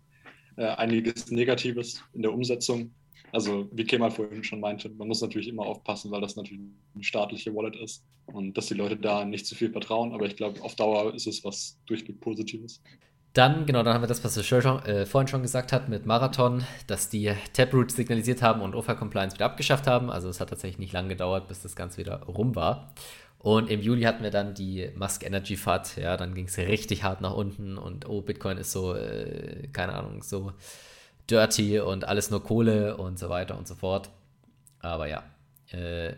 äh, einiges Negatives in der Umsetzung. Also, wie Kemal vorhin schon meinte, man muss natürlich immer aufpassen, weil das natürlich eine staatliche Wallet ist und dass die Leute da nicht zu viel vertrauen. Aber ich glaube, auf Dauer ist es was durchweg Positives. Dann, genau, dann haben wir das, was wir schon, äh, vorhin schon gesagt hat mit Marathon, dass die Taproot signalisiert haben und OFA Compliance wieder abgeschafft haben. Also es hat tatsächlich nicht lange gedauert, bis das Ganze wieder rum war. Und im Juli hatten wir dann die Musk Energy FAT. Ja, dann ging es richtig hart nach unten und oh, Bitcoin ist so, äh, keine Ahnung, so dirty und alles nur Kohle und so weiter und so fort. Aber ja. Äh,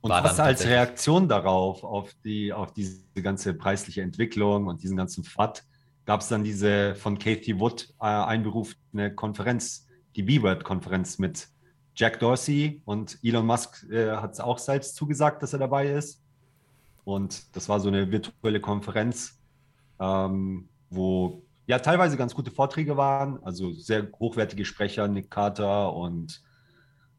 und was als Reaktion darauf, auf, die, auf diese ganze preisliche Entwicklung und diesen ganzen FAT, gab es dann diese von Kathy Wood äh, einberufene Konferenz, die B-Word-Konferenz mit Jack Dorsey und Elon Musk äh, hat es auch selbst zugesagt, dass er dabei ist. Und das war so eine virtuelle Konferenz, ähm, wo ja teilweise ganz gute Vorträge waren, also sehr hochwertige Sprecher, Nick Carter und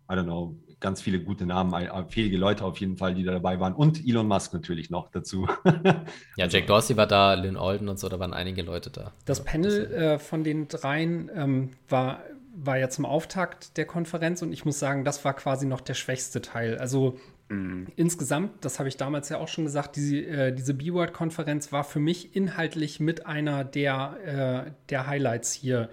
I don't know, ganz viele gute Namen, fähige Leute auf jeden Fall, die da dabei waren. Und Elon Musk natürlich noch dazu. ja, Jack also Dorsey war da, Lynn Alden und so, da waren einige Leute da. Das Panel äh, von den dreien ähm, war, war ja zum Auftakt der Konferenz und ich muss sagen, das war quasi noch der schwächste Teil. Also mhm. insgesamt, das habe ich damals ja auch schon gesagt, diese, äh, diese B-Word-Konferenz war für mich inhaltlich mit einer der, äh, der Highlights hier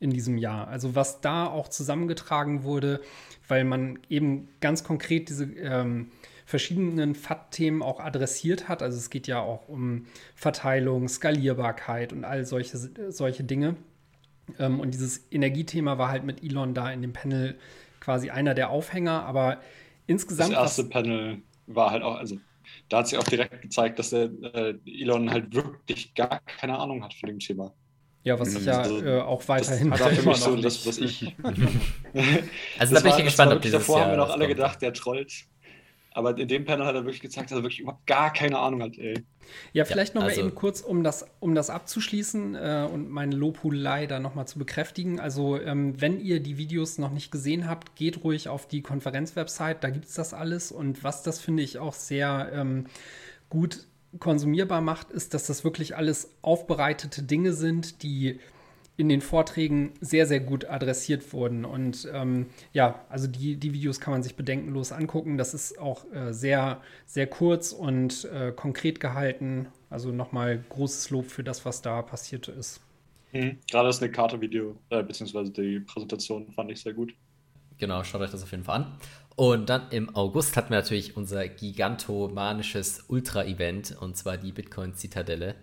in diesem Jahr. Also was da auch zusammengetragen wurde, weil man eben ganz konkret diese ähm, verschiedenen FAT-Themen auch adressiert hat. Also es geht ja auch um Verteilung, Skalierbarkeit und all solche, solche Dinge. Ähm, und dieses Energiethema war halt mit Elon da in dem Panel quasi einer der Aufhänger, aber insgesamt. Das erste Panel war halt auch, also da hat sich auch direkt gezeigt, dass der äh, Elon halt wirklich gar keine Ahnung hat von dem Thema. Ja, was ich ja also, äh, auch weiterhin das war für mich so das, was ich. also da bin ich gespannt, ob dieses Davor Jahr haben wir noch alle gedacht, der trollt. Aber in dem Panel hat er wirklich gezeigt, dass er wirklich überhaupt gar keine Ahnung hat, ey. Ja, vielleicht ja, noch also, mal eben kurz, um das, um das abzuschließen äh, und meine Lobhudelei da noch mal zu bekräftigen. Also, ähm, wenn ihr die Videos noch nicht gesehen habt, geht ruhig auf die Konferenzwebsite, da gibt es das alles. Und was das, finde ich, auch sehr ähm, gut konsumierbar macht, ist, dass das wirklich alles aufbereitete Dinge sind, die in den Vorträgen sehr, sehr gut adressiert wurden. Und ähm, ja, also die, die Videos kann man sich bedenkenlos angucken. Das ist auch äh, sehr, sehr kurz und äh, konkret gehalten. Also nochmal großes Lob für das, was da passiert ist. Mhm. Gerade das Nekate-Video, äh, beziehungsweise die Präsentation fand ich sehr gut. Genau, schaut euch das auf jeden Fall an. Und dann im August hatten wir natürlich unser gigantomanisches Ultra-Event, und zwar die Bitcoin-Zitadelle.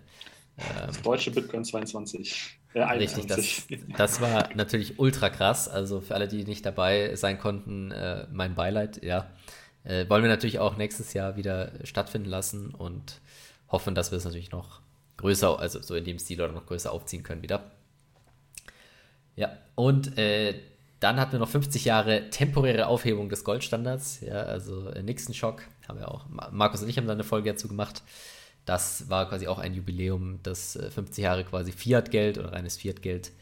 Das deutsche Bitcoin 22. Ja, Richtig, das, das war natürlich ultra krass. Also für alle, die nicht dabei sein konnten, äh, mein Beileid, ja. Äh, wollen wir natürlich auch nächstes Jahr wieder stattfinden lassen und hoffen, dass wir es natürlich noch größer, also so in dem Stil oder noch größer aufziehen können wieder. Ja, und äh, dann hatten wir noch 50 Jahre temporäre Aufhebung des Goldstandards. Ja, also äh, Nixon Schock haben wir auch. Markus und ich haben da eine Folge dazu gemacht. Das war quasi auch ein Jubiläum, das 50 äh, Jahre quasi Fiat-Geld oder reines Fiat-Geld.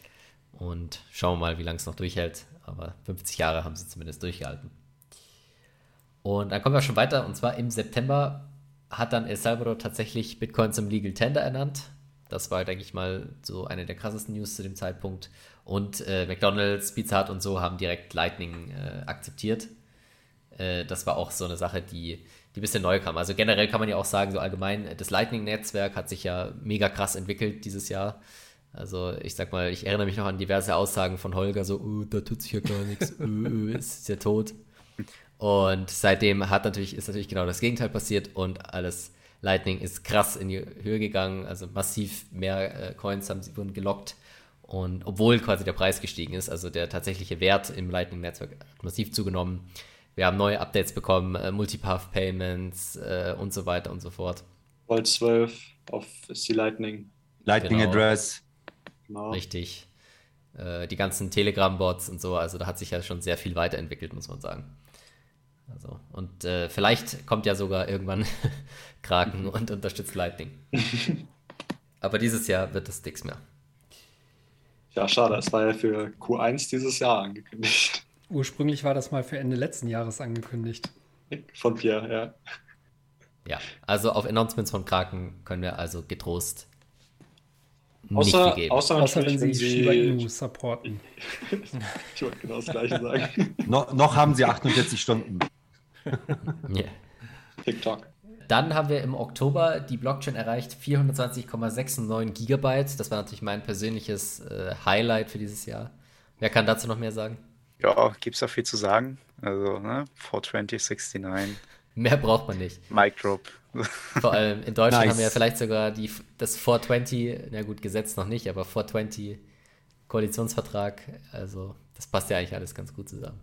Und schauen wir mal, wie lange es noch durchhält. Aber 50 Jahre haben sie zumindest durchgehalten. Und dann kommen wir schon weiter. Und zwar im September hat dann El Salvador tatsächlich Bitcoin zum Legal Tender ernannt. Das war, denke ich mal, so eine der krassesten News zu dem Zeitpunkt. Und äh, McDonald's, Pizza Hut und so haben direkt Lightning äh, akzeptiert. Äh, das war auch so eine Sache, die die ein bisschen neu kamen. Also generell kann man ja auch sagen, so allgemein, das Lightning-Netzwerk hat sich ja mega krass entwickelt dieses Jahr. Also ich sag mal, ich erinnere mich noch an diverse Aussagen von Holger, so, oh, da tut sich ja gar nichts, uh, uh, ist ja tot. Und seitdem hat natürlich, ist natürlich genau das Gegenteil passiert und alles Lightning ist krass in die Höhe gegangen, also massiv mehr äh, Coins haben sie wurden gelockt. Und obwohl quasi der Preis gestiegen ist, also der tatsächliche Wert im Lightning-Netzwerk hat massiv zugenommen. Wir haben neue Updates bekommen, äh, Multipath Payments äh, und so weiter und so fort. Volt 12 auf C Lightning. Lightning genau. Address. Genau. Richtig. Äh, die ganzen Telegram-Bots und so, also da hat sich ja schon sehr viel weiterentwickelt, muss man sagen. Also, und äh, vielleicht kommt ja sogar irgendwann Kraken und unterstützt Lightning. Aber dieses Jahr wird es nichts mehr. Ja, schade, es war ja für Q1 dieses Jahr angekündigt. Ursprünglich war das mal für Ende letzten Jahres angekündigt. Von Pierre, ja. Ja, also auf Announcements von Kraken können wir also getrost nicht außer, viel geben. Außer, außer wenn, wenn sie Shiba Inu supporten. ich wollte genau das gleiche sagen. no, noch haben sie 48 Stunden. yeah. TikTok. Dann haben wir im Oktober die Blockchain erreicht, 420,69 Gigabyte. Das war natürlich mein persönliches äh, Highlight für dieses Jahr. Wer kann dazu noch mehr sagen? Ja, gibt es da viel zu sagen. Also, ne, 420, 69. Mehr braucht man nicht. Mic Drop. Vor allem in Deutschland nice. haben wir ja vielleicht sogar die, das 420, na gut, Gesetz noch nicht, aber 420 Koalitionsvertrag. Also, das passt ja eigentlich alles ganz gut zusammen.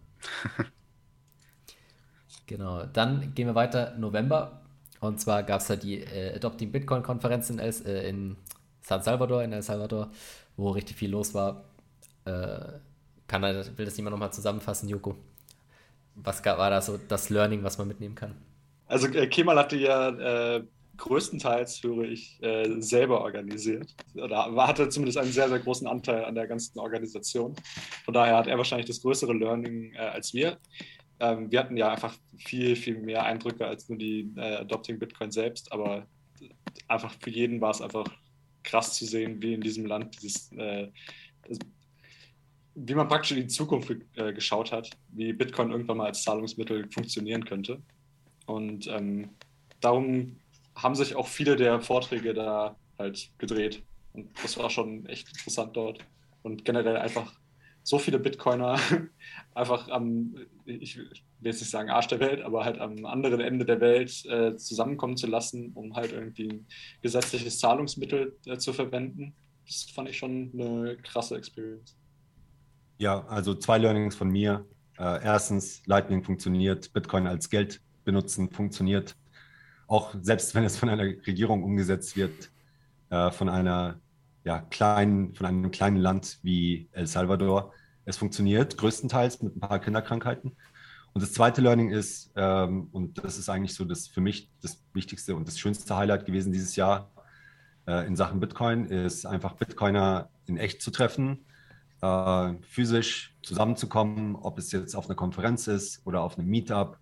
genau, dann gehen wir weiter. November. Und zwar gab es da die äh, Adopting Bitcoin-Konferenz in, äh, in San Salvador, in El Salvador, wo richtig viel los war. Äh, kann will das jemand nochmal zusammenfassen, Joko? Was war da so das Learning, was man mitnehmen kann? Also äh, Kemal hatte ja äh, größtenteils, höre ich, äh, selber organisiert. Oder hatte zumindest einen sehr, sehr großen Anteil an der ganzen Organisation. Von daher hat er wahrscheinlich das größere Learning als wir. Ähm, wir hatten ja einfach viel, viel mehr Eindrücke als nur die äh, Adopting Bitcoin selbst, aber einfach für jeden war es einfach krass zu sehen, wie in diesem Land dieses äh, wie man praktisch in die Zukunft äh, geschaut hat, wie Bitcoin irgendwann mal als Zahlungsmittel funktionieren könnte. Und ähm, darum haben sich auch viele der Vorträge da halt gedreht. Und das war schon echt interessant dort. Und generell einfach so viele Bitcoiner einfach am, ich will jetzt nicht sagen Arsch der Welt, aber halt am anderen Ende der Welt äh, zusammenkommen zu lassen, um halt irgendwie ein gesetzliches Zahlungsmittel äh, zu verwenden. Das fand ich schon eine krasse Experience. Ja, also zwei Learnings von mir. Äh, erstens, Lightning funktioniert, Bitcoin als Geld benutzen funktioniert. Auch selbst wenn es von einer Regierung umgesetzt wird, äh, von einer ja, kleinen, von einem kleinen Land wie El Salvador. Es funktioniert größtenteils mit ein paar Kinderkrankheiten. Und das zweite Learning ist, ähm, und das ist eigentlich so das für mich das wichtigste und das schönste Highlight gewesen dieses Jahr äh, in Sachen Bitcoin, ist einfach Bitcoiner in echt zu treffen, äh, physisch zusammenzukommen, ob es jetzt auf einer Konferenz ist oder auf einem Meetup.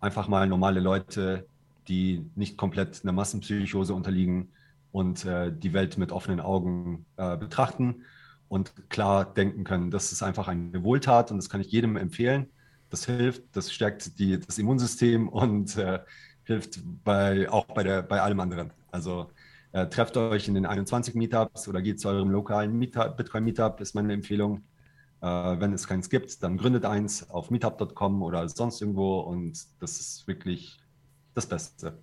Einfach mal normale Leute, die nicht komplett einer Massenpsychose unterliegen und äh, die Welt mit offenen Augen äh, betrachten und klar denken können. Das ist einfach eine Wohltat und das kann ich jedem empfehlen. Das hilft, das stärkt die, das Immunsystem und äh, hilft bei, auch bei, der, bei allem anderen. Also äh, trefft euch in den 21 Meetups oder geht zu eurem lokalen Meetup, Bitcoin Meetup, ist meine Empfehlung. Äh, wenn es keins gibt, dann gründet eins auf meetup.com oder sonst irgendwo und das ist wirklich das Beste.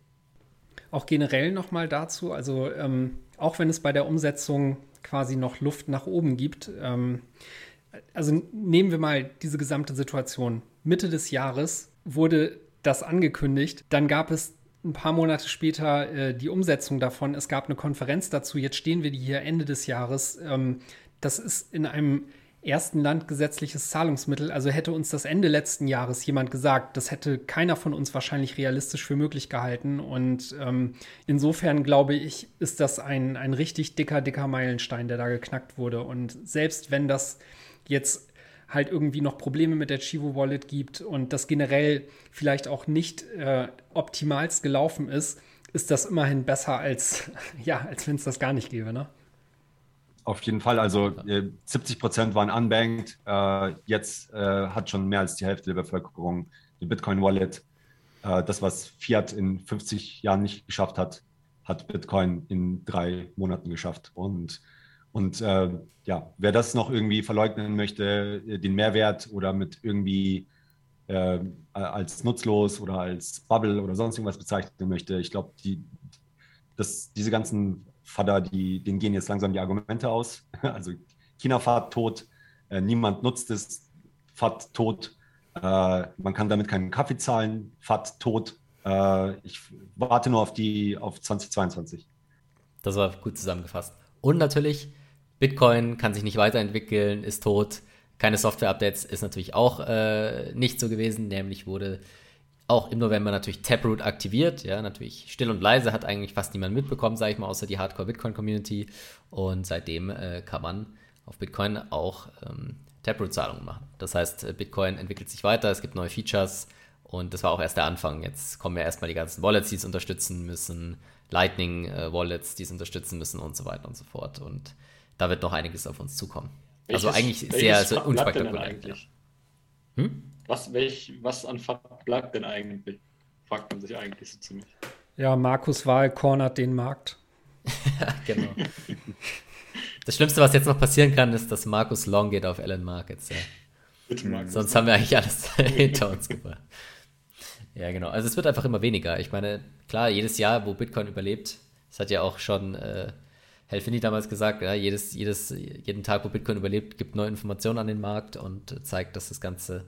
Auch generell nochmal dazu, also ähm, auch wenn es bei der Umsetzung quasi noch Luft nach oben gibt, ähm, also nehmen wir mal diese gesamte Situation. Mitte des Jahres wurde das angekündigt, dann gab es ein paar Monate später äh, die Umsetzung davon. Es gab eine Konferenz dazu. Jetzt stehen wir hier Ende des Jahres. Ähm, das ist in einem ersten Land gesetzliches Zahlungsmittel. Also hätte uns das Ende letzten Jahres jemand gesagt, das hätte keiner von uns wahrscheinlich realistisch für möglich gehalten. Und ähm, insofern glaube ich, ist das ein, ein richtig dicker, dicker Meilenstein, der da geknackt wurde. Und selbst wenn das jetzt halt irgendwie noch Probleme mit der Chivo Wallet gibt und das generell vielleicht auch nicht äh, optimalst gelaufen ist, ist das immerhin besser als, ja, als wenn es das gar nicht gäbe, ne? Auf jeden Fall. Also äh, 70 Prozent waren unbanked. Äh, jetzt äh, hat schon mehr als die Hälfte der Bevölkerung die Bitcoin-Wallet. Äh, das, was Fiat in 50 Jahren nicht geschafft hat, hat Bitcoin in drei Monaten geschafft. Und, und äh, ja, wer das noch irgendwie verleugnen möchte, den Mehrwert oder mit irgendwie als nutzlos oder als Bubble oder sonst irgendwas bezeichnen möchte, ich glaube, die, diese ganzen Vater, die, denen gehen jetzt langsam die Argumente aus. Also China-Fahrt tot, äh, niemand nutzt es, Fahrt tot, äh, man kann damit keinen Kaffee zahlen, Fahrt tot. Äh, ich warte nur auf die auf 2022. Das war gut zusammengefasst. Und natürlich, Bitcoin kann sich nicht weiterentwickeln, ist tot. Keine Software-Updates ist natürlich auch äh, nicht so gewesen, nämlich wurde auch im November natürlich Taproot aktiviert. Ja, natürlich still und leise hat eigentlich fast niemand mitbekommen, sage ich mal, außer die Hardcore-Bitcoin-Community. Und seitdem äh, kann man auf Bitcoin auch ähm, Taproot-Zahlungen machen. Das heißt, äh, Bitcoin entwickelt sich weiter, es gibt neue Features und das war auch erst der Anfang. Jetzt kommen ja erstmal die ganzen Wallets, die es unterstützen müssen, Lightning-Wallets, die es unterstützen müssen und so weiter und so fort. Und da wird noch einiges auf uns zukommen. Also welches, also eigentlich sehr, sehr unspektakulär. Eigentlich? Hm? Was, welch, was an Fakt bleibt denn eigentlich? Fragt man sich eigentlich so ziemlich. Ja, Markus Wahl cornert den Markt. ja, genau. Das Schlimmste, was jetzt noch passieren kann, ist, dass Markus Long geht auf Ellen Markets. Ja. Sonst haben wir eigentlich alles hinter uns gebracht. Ja, genau. Also es wird einfach immer weniger. Ich meine, klar, jedes Jahr, wo Bitcoin überlebt, das hat ja auch schon äh, Helfini damals gesagt, ja, jedes, jedes, jeden Tag, wo Bitcoin überlebt, gibt neue Informationen an den Markt und zeigt, dass das Ganze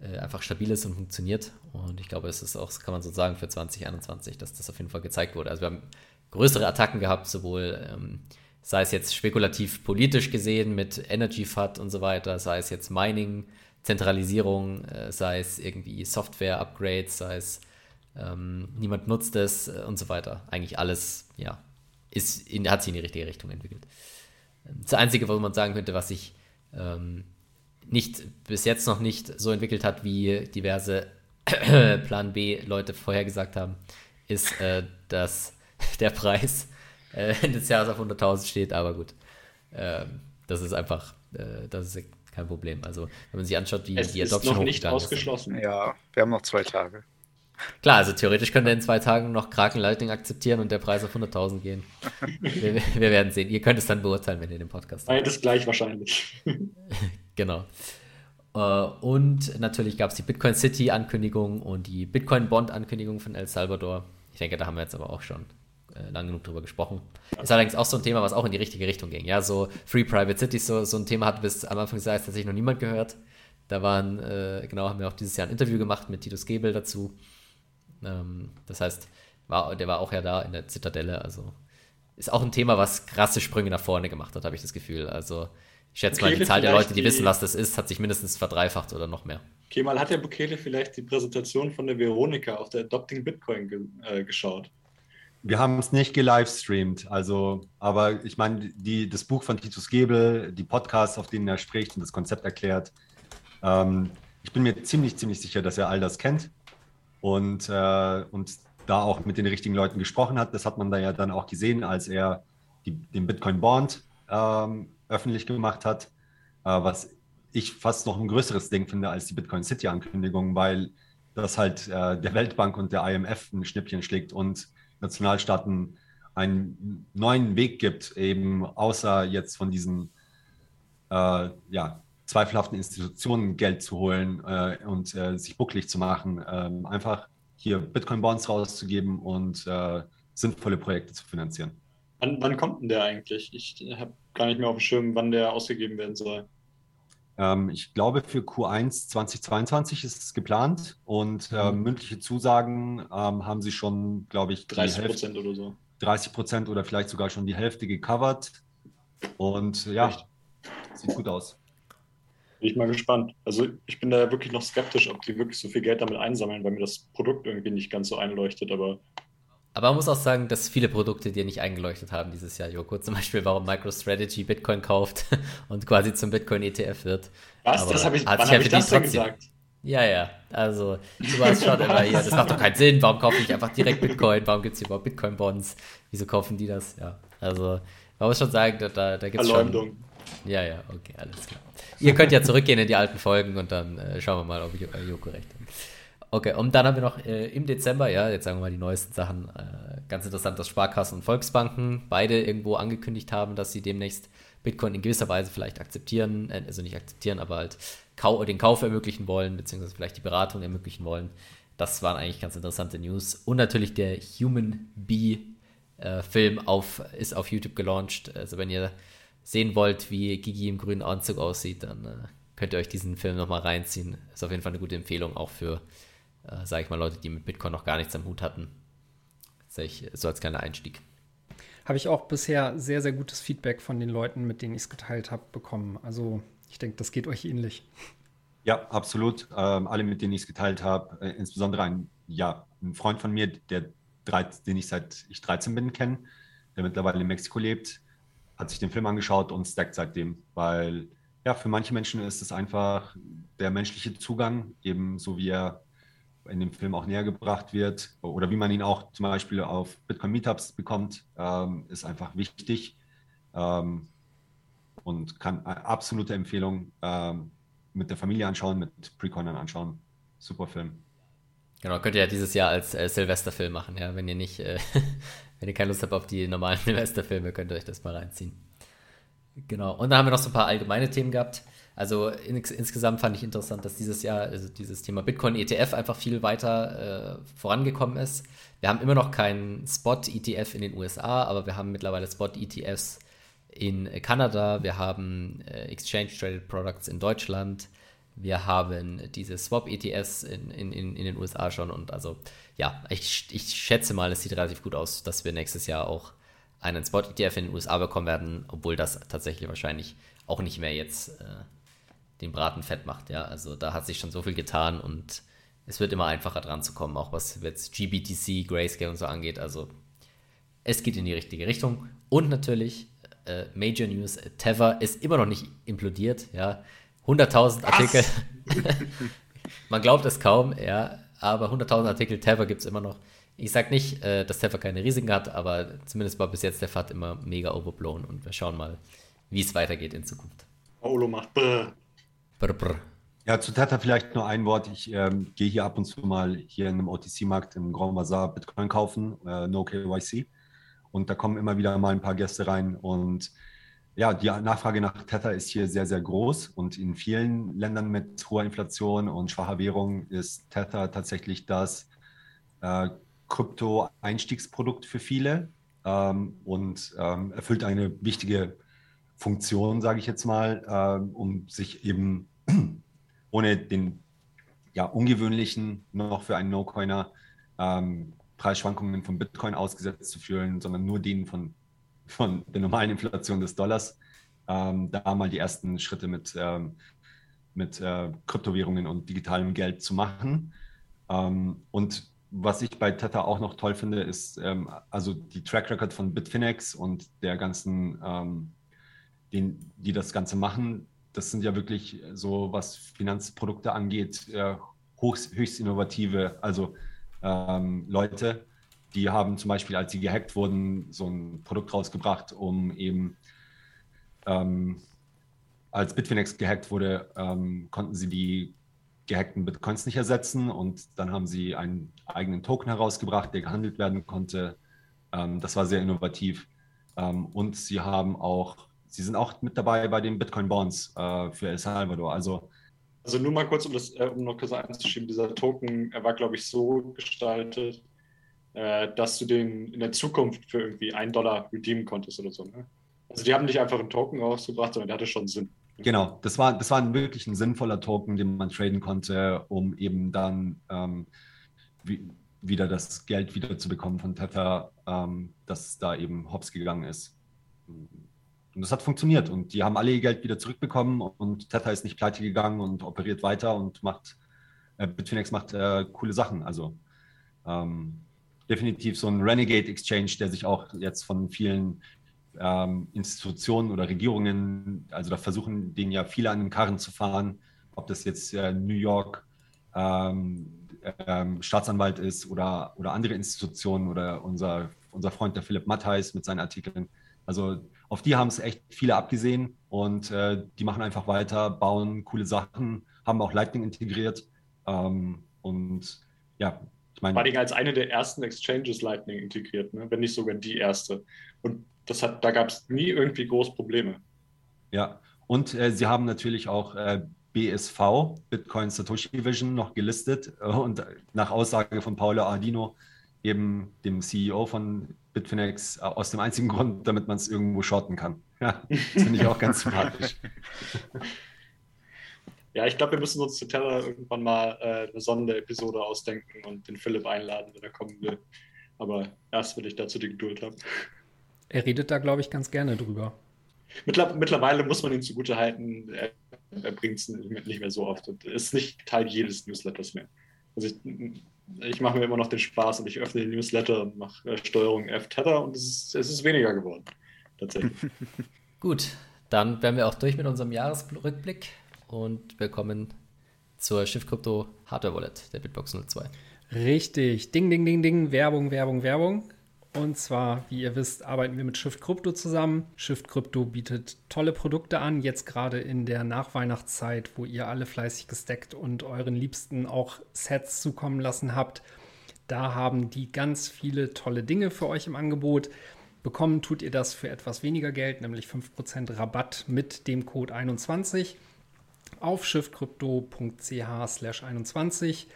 äh, einfach stabil ist und funktioniert. Und ich glaube, es ist auch, kann man so sagen, für 2021, dass das auf jeden Fall gezeigt wurde. Also wir haben größere Attacken gehabt, sowohl ähm, sei es jetzt spekulativ politisch gesehen mit Energy FAT und so weiter, sei es jetzt Mining, Zentralisierung, äh, sei es irgendwie Software-Upgrades, sei es ähm, niemand nutzt es äh, und so weiter. Eigentlich alles, ja, ist in, hat sich in die richtige Richtung entwickelt. Das Einzige, wo man sagen könnte, was sich ähm, nicht bis jetzt noch nicht so entwickelt hat, wie diverse Plan B Leute vorher gesagt haben, ist, äh, dass der Preis äh, Ende des Jahres auf 100.000 steht, aber gut. Äh, das ist einfach, äh, das ist kein Problem. Also, wenn man sich anschaut, wie es die Adoption ist noch nicht ausgeschlossen. Ist. Ja, wir haben noch zwei Tage. Klar, also theoretisch könnte er in zwei Tagen noch Kraken Lightning akzeptieren und der Preis auf 100.000 gehen. wir, wir, werden sehen. Ihr könnt es dann beurteilen, wenn ihr den Podcast habt. Beides gleich wahrscheinlich. Genau. Äh, und natürlich gab es die Bitcoin City-Ankündigung und die Bitcoin Bond-Ankündigung von El Salvador. Ich denke, da haben wir jetzt aber auch schon äh, lang genug drüber gesprochen. Ist allerdings auch so ein Thema, was auch in die richtige Richtung ging. Ja, so Free Private Cities, so, so ein Thema hat bis am Anfang des Jahres tatsächlich noch niemand gehört. Da waren, äh, genau, haben wir auch dieses Jahr ein Interview gemacht mit Titus Gebel dazu. Ähm, das heißt, war, der war auch ja da in der Zitadelle. Also ist auch ein Thema, was krasse Sprünge nach vorne gemacht hat, habe ich das Gefühl. Also ich schätze Bukele mal, die Zahl der Leute, die, die, wissen, was das ist, hat sich mindestens verdreifacht oder noch mehr. Okay, mal hat der Bukele vielleicht die Präsentation von der Veronika auf der Adopting Bitcoin ge äh, geschaut. Wir haben es nicht gelivestreamt, also, aber ich meine, das Buch von Titus Gebel, die Podcasts, auf denen er spricht und das Konzept erklärt, ähm, ich bin mir ziemlich, ziemlich sicher, dass er all das kennt und, äh, und da auch mit den richtigen Leuten gesprochen hat. Das hat man da ja dann auch gesehen, als er die, den Bitcoin Bond ähm, öffentlich gemacht hat, äh, was ich fast noch ein größeres Ding finde als die Bitcoin City Ankündigung, weil das halt äh, der Weltbank und der IMF ein Schnippchen schlägt und Nationalstaaten einen neuen Weg gibt, eben außer jetzt von diesen äh, ja, zweifelhaften Institutionen Geld zu holen äh, und äh, sich bucklig zu machen, ähm, einfach hier Bitcoin-Bonds rauszugeben und äh, sinnvolle Projekte zu finanzieren. Wann, wann kommt denn der eigentlich? Ich habe gar nicht mehr auf dem Schirm, wann der ausgegeben werden soll. Ähm, ich glaube, für Q1 2022 ist es geplant und äh, mhm. mündliche Zusagen ähm, haben sie schon, glaube ich, 30 Prozent oder so. 30 Prozent oder vielleicht sogar schon die Hälfte gecovert. Und ja, Echt? sieht gut aus. Bin ich mal gespannt. Also ich bin da wirklich noch skeptisch, ob die wirklich so viel Geld damit einsammeln, weil mir das Produkt irgendwie nicht ganz so einleuchtet, aber. Aber man muss auch sagen, dass viele Produkte dir nicht eingeleuchtet haben dieses Jahr, Joko. Zum Beispiel, warum MicroStrategy Bitcoin kauft und quasi zum Bitcoin-ETF wird. Was? Aber das habe ich, wann hab ich das denn gesagt? Ja, ja. Also, du warst schon immer hier. Das macht doch keinen Sinn. Warum kaufe ich einfach direkt Bitcoin? Warum gibt es überhaupt Bitcoin-Bonds? Wieso kaufen die das? Ja. Also, man muss schon sagen, da, da gibt es schon. Ja, ja, okay, alles klar. Ihr könnt ja zurückgehen in die alten Folgen und dann äh, schauen wir mal, ob äh, Joko recht hat. Okay, und dann haben wir noch äh, im Dezember, ja, jetzt sagen wir mal die neuesten Sachen. Äh, ganz interessant, dass Sparkassen und Volksbanken beide irgendwo angekündigt haben, dass sie demnächst Bitcoin in gewisser Weise vielleicht akzeptieren, äh, also nicht akzeptieren, aber halt kau den Kauf ermöglichen wollen, beziehungsweise vielleicht die Beratung ermöglichen wollen. Das waren eigentlich ganz interessante News. Und natürlich der Human Bee äh, Film auf, ist auf YouTube gelauncht. Also wenn ihr sehen wollt, wie Gigi im grünen Anzug aussieht, dann äh, könnt ihr euch diesen Film nochmal reinziehen. Ist auf jeden Fall eine gute Empfehlung, auch für, äh, sage ich mal, Leute, die mit Bitcoin noch gar nichts am Hut hatten. Ich, so als kleiner Einstieg. Habe ich auch bisher sehr, sehr gutes Feedback von den Leuten, mit denen ich es geteilt habe, bekommen. Also ich denke, das geht euch ähnlich. Ja, absolut. Ähm, alle, mit denen ich es geteilt habe, äh, insbesondere ein, ja, ein Freund von mir, der, den ich seit ich 13 bin, kenne, der mittlerweile in Mexiko lebt, hat sich den Film angeschaut und stackt seitdem, weil ja, für manche Menschen ist es einfach der menschliche Zugang, eben so wie er in dem Film auch näher gebracht wird oder wie man ihn auch zum Beispiel auf Bitcoin Meetups bekommt, ähm, ist einfach wichtig ähm, und kann eine absolute Empfehlung ähm, mit der Familie anschauen, mit Preconern anschauen. Super Film. Genau, könnt ihr ja dieses Jahr als äh, Silvesterfilm machen, ja, wenn ihr nicht, äh, wenn ihr keine Lust habt auf die normalen Silvesterfilme, könnt ihr euch das mal reinziehen. Genau. Und dann haben wir noch so ein paar allgemeine Themen gehabt. Also in, insgesamt fand ich interessant, dass dieses Jahr also dieses Thema Bitcoin ETF einfach viel weiter äh, vorangekommen ist. Wir haben immer noch keinen Spot ETF in den USA, aber wir haben mittlerweile Spot ETFs in Kanada, wir haben äh, Exchange Traded Products in Deutschland, wir haben diese Swap-ETS in, in, in, den USA schon und also ja, ich, ich schätze mal, es sieht relativ gut aus, dass wir nächstes Jahr auch einen Spot-ETF in den USA bekommen werden, obwohl das tatsächlich wahrscheinlich auch nicht mehr jetzt äh, den Braten fett macht. Ja, also da hat sich schon so viel getan und es wird immer einfacher dran zu kommen, auch was jetzt GBTC, Grayscale und so angeht. Also es geht in die richtige Richtung und natürlich äh, Major News, Tether ist immer noch nicht implodiert. Ja, 100.000 Artikel. Man glaubt es kaum, ja, aber 100.000 Artikel Tether gibt es immer noch. Ich sage nicht, äh, dass Tether keine Risiken hat, aber zumindest war bis jetzt der FAT immer mega overblown und wir schauen mal, wie es weitergeht in Zukunft. Paolo macht brr. Brr, brr. Ja, zu Tether vielleicht nur ein Wort. Ich ähm, gehe hier ab und zu mal hier in einem OTC-Markt im Grand Bazaar Bitcoin kaufen, äh, no KYC. Und da kommen immer wieder mal ein paar Gäste rein und ja, die Nachfrage nach Tether ist hier sehr, sehr groß und in vielen Ländern mit hoher Inflation und schwacher Währung ist Tether tatsächlich das äh, Krypto-Einstiegsprodukt für viele ähm, und ähm, erfüllt eine wichtige Funktion, sage ich jetzt mal, äh, um sich eben ohne den ja, ungewöhnlichen noch für einen No-Coiner ähm, Preisschwankungen von Bitcoin ausgesetzt zu fühlen, sondern nur denen von, von der normalen Inflation des Dollars. Ähm, da mal die ersten Schritte mit, ähm, mit äh, Kryptowährungen und digitalem Geld zu machen. Ähm, und was ich bei Tether auch noch toll finde, ist ähm, also die Track Record von Bitfinex und der ganzen, ähm, den, die das Ganze machen. Das sind ja wirklich so, was Finanzprodukte angeht, äh, höchst, höchst innovative, also ähm, Leute. Die haben zum Beispiel, als sie gehackt wurden, so ein Produkt rausgebracht, um eben ähm, als Bitfinex gehackt wurde, ähm, konnten sie die gehackten Bitcoins nicht ersetzen und dann haben sie einen eigenen Token herausgebracht, der gehandelt werden konnte. Ähm, das war sehr innovativ. Ähm, und sie haben auch, sie sind auch mit dabei bei den Bitcoin Bonds äh, für El Salvador. Also also nur mal kurz, um das äh, um noch kurz einzuschieben, dieser Token er war, glaube ich, so gestaltet, äh, dass du den in der Zukunft für irgendwie einen Dollar redeemen konntest oder so. Ne? Also die haben nicht einfach einen Token rausgebracht, sondern der hatte schon Sinn. Genau, das war, das war wirklich ein sinnvoller Token, den man traden konnte, um eben dann ähm, wie, wieder das Geld wieder zu bekommen von Tether, ähm, das da eben hops gegangen ist. Und das hat funktioniert und die haben alle ihr Geld wieder zurückbekommen und Tether ist nicht pleite gegangen und operiert weiter und macht, äh, Bitfinex macht äh, coole Sachen. Also ähm, definitiv so ein Renegade Exchange, der sich auch jetzt von vielen ähm, Institutionen oder Regierungen, also da versuchen denen ja viele an den Karren zu fahren, ob das jetzt äh, New York ähm, ähm, Staatsanwalt ist oder, oder andere Institutionen oder unser, unser Freund der Philipp Mattheis mit seinen Artikeln. Also auf die haben es echt viele abgesehen und äh, die machen einfach weiter, bauen coole Sachen, haben auch Lightning integriert ähm, und ja, meine. Lightning als eine der ersten Exchanges Lightning integriert, ne? wenn nicht sogar die erste. Und das hat, da gab es nie irgendwie groß Probleme. Ja, und äh, sie haben natürlich auch äh, BSV, Bitcoin Satoshi Vision, noch gelistet äh, und nach Aussage von Paolo Ardino, eben dem CEO von Bitfinex, äh, aus dem einzigen Grund, damit man es irgendwo shorten kann. Ja, das finde ich auch ganz sympathisch. Ja, ich glaube, wir müssen uns zu Terra irgendwann mal äh, eine Sonderepisode ausdenken und den Philipp einladen, wenn er kommen will. Aber erst, wenn ich dazu die Geduld habe. Er redet da, glaube ich, ganz gerne drüber. Mittler mittlerweile muss man ihm zugute halten, er, er bringt es nicht mehr so oft und ist nicht Teil jedes Newsletters mehr. Also ich, ich mache mir immer noch den Spaß und ich öffne den Newsletter und mache äh, Steuerung F-Tether und es ist, es ist weniger geworden. Tatsächlich. Gut, dann wären wir auch durch mit unserem Jahresrückblick und wir kommen zur Shift Crypto Hardware Wallet der Bitbox 02. Richtig. Ding, ding, ding, ding. Werbung, Werbung, Werbung. Und zwar, wie ihr wisst, arbeiten wir mit Shift Crypto zusammen. Shift Crypto bietet tolle Produkte an, jetzt gerade in der Nachweihnachtszeit, wo ihr alle fleißig gesteckt und euren Liebsten auch Sets zukommen lassen habt. Da haben die ganz viele tolle Dinge für euch im Angebot. Bekommen tut ihr das für etwas weniger Geld, nämlich 5% Rabatt mit dem Code 21 auf shiftcrypto.ch/slash 21.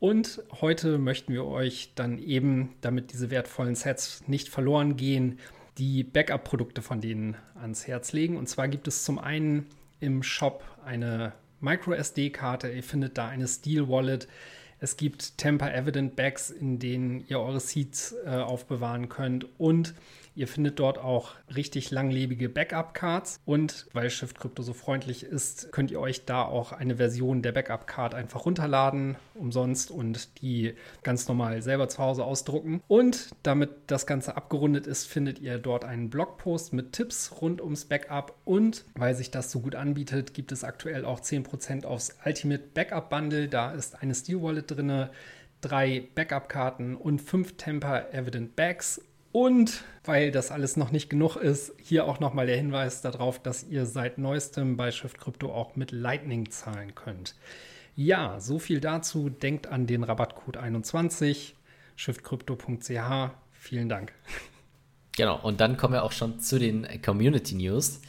Und heute möchten wir euch dann eben, damit diese wertvollen Sets nicht verloren gehen, die Backup-Produkte von denen ans Herz legen. Und zwar gibt es zum einen im Shop eine MicroSD-Karte. Ihr findet da eine Steel Wallet. Es gibt Temper Evident Bags, in denen ihr eure Seeds äh, aufbewahren könnt. Und Ihr findet dort auch richtig langlebige Backup-Cards und weil Shift Crypto so freundlich ist, könnt ihr euch da auch eine Version der Backup-Card einfach runterladen, umsonst und die ganz normal selber zu Hause ausdrucken. Und damit das Ganze abgerundet ist, findet ihr dort einen Blogpost mit Tipps rund ums Backup und weil sich das so gut anbietet, gibt es aktuell auch 10% aufs Ultimate Backup Bundle. Da ist eine Steel Wallet drin drei Backup-Karten und fünf Temper Evident Bags und weil das alles noch nicht genug ist, hier auch nochmal der Hinweis darauf, dass ihr seit neuestem bei Shift Crypto auch mit Lightning zahlen könnt. Ja, so viel dazu. Denkt an den Rabattcode 21 shiftcrypto.ch. Vielen Dank. Genau, und dann kommen wir auch schon zu den Community News.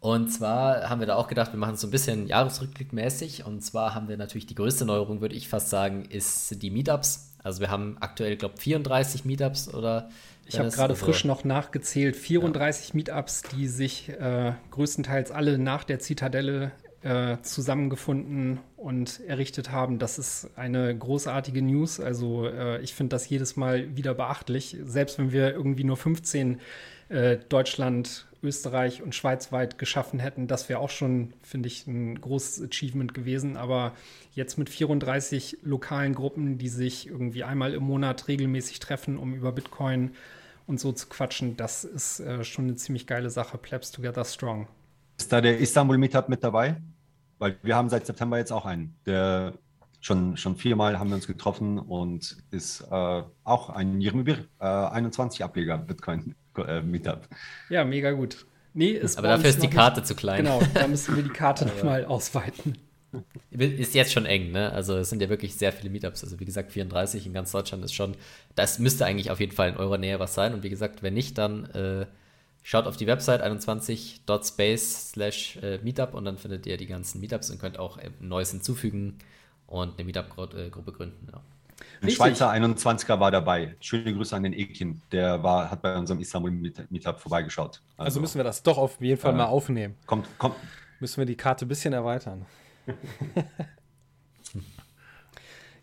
Und zwar haben wir da auch gedacht, wir machen es so ein bisschen Jahresrückblickmäßig. Und zwar haben wir natürlich die größte Neuerung, würde ich fast sagen, ist die Meetups. Also wir haben aktuell, glaube ich, 34 Meetups oder. Ich habe gerade frisch noch nachgezählt, 34 ja. Meetups, die sich äh, größtenteils alle nach der Zitadelle äh, zusammengefunden und errichtet haben. Das ist eine großartige News. Also äh, ich finde das jedes Mal wieder beachtlich. Selbst wenn wir irgendwie nur 15 äh, Deutschland, Österreich und Schweiz weit geschaffen hätten, das wäre auch schon, finde ich, ein großes Achievement gewesen. Aber jetzt mit 34 lokalen Gruppen, die sich irgendwie einmal im Monat regelmäßig treffen, um über Bitcoin und so zu quatschen, das ist äh, schon eine ziemlich geile Sache. Plebs Together Strong. Ist da der Istanbul Meetup mit dabei? Weil wir haben seit September jetzt auch einen. Der schon, schon viermal haben wir uns getroffen und ist äh, auch ein Jirmibir äh, 21 Ableger Bitcoin äh, Meetup. Ja, mega gut. Nee, ist Aber dafür ist die Karte nicht, zu klein. Genau, da müssen wir die Karte nochmal ausweiten. Ist jetzt schon eng, ne? Also es sind ja wirklich sehr viele Meetups. Also wie gesagt, 34 in ganz Deutschland ist schon, das müsste eigentlich auf jeden Fall in eurer Nähe was sein. Und wie gesagt, wenn nicht, dann äh, Schaut auf die Website 21.space slash äh, Meetup und dann findet ihr die ganzen Meetups und könnt auch Neues hinzufügen und eine Meetup-Gruppe gründen. Ja. Ein Schweizer 21er war dabei. Schöne Grüße an den Ekin. Der war, hat bei unserem Istanbul Meetup vorbeigeschaut. Also, also müssen wir das doch auf jeden Fall äh, mal aufnehmen. Kommt, kommt. Müssen wir die Karte ein bisschen erweitern.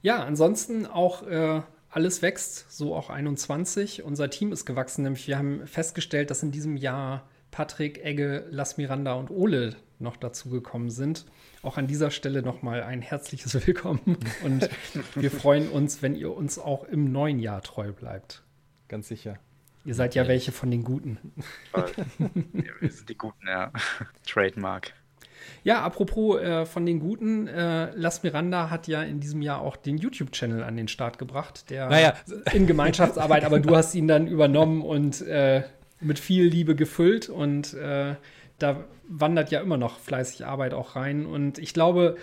ja, ansonsten auch äh, alles wächst, so auch 21. Unser Team ist gewachsen, nämlich wir haben festgestellt, dass in diesem Jahr Patrick, Egge, Las Miranda und Ole noch dazugekommen sind. Auch an dieser Stelle nochmal ein herzliches Willkommen und wir freuen uns, wenn ihr uns auch im neuen Jahr treu bleibt. Ganz sicher. Ihr seid ja welche von den Guten. ja, wir sind die Guten, ja. Trademark. Ja, apropos äh, von den Guten, äh, Las Miranda hat ja in diesem Jahr auch den YouTube-Channel an den Start gebracht, der naja. in Gemeinschaftsarbeit, aber du hast ihn dann übernommen und äh, mit viel Liebe gefüllt und äh, da wandert ja immer noch fleißig Arbeit auch rein und ich glaube,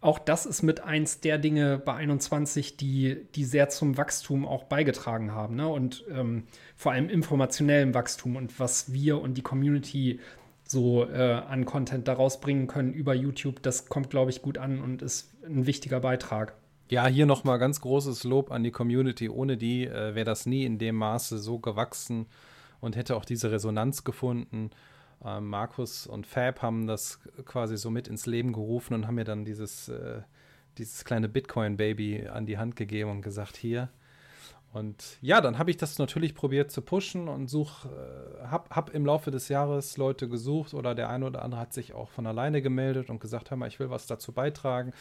auch das ist mit eins der Dinge bei 21, die, die sehr zum Wachstum auch beigetragen haben. Ne? Und ähm, vor allem informationellem Wachstum und was wir und die Community so äh, an Content daraus bringen können über YouTube. Das kommt, glaube ich, gut an und ist ein wichtiger Beitrag. Ja, hier nochmal ganz großes Lob an die Community. Ohne die äh, wäre das nie in dem Maße so gewachsen und hätte auch diese Resonanz gefunden. Äh, Markus und Fab haben das quasi so mit ins Leben gerufen und haben mir dann dieses, äh, dieses kleine Bitcoin-Baby an die Hand gegeben und gesagt, hier, und ja, dann habe ich das natürlich probiert zu pushen und such, äh, hab, hab im Laufe des Jahres Leute gesucht oder der eine oder andere hat sich auch von alleine gemeldet und gesagt, hör mal, ich will was dazu beitragen.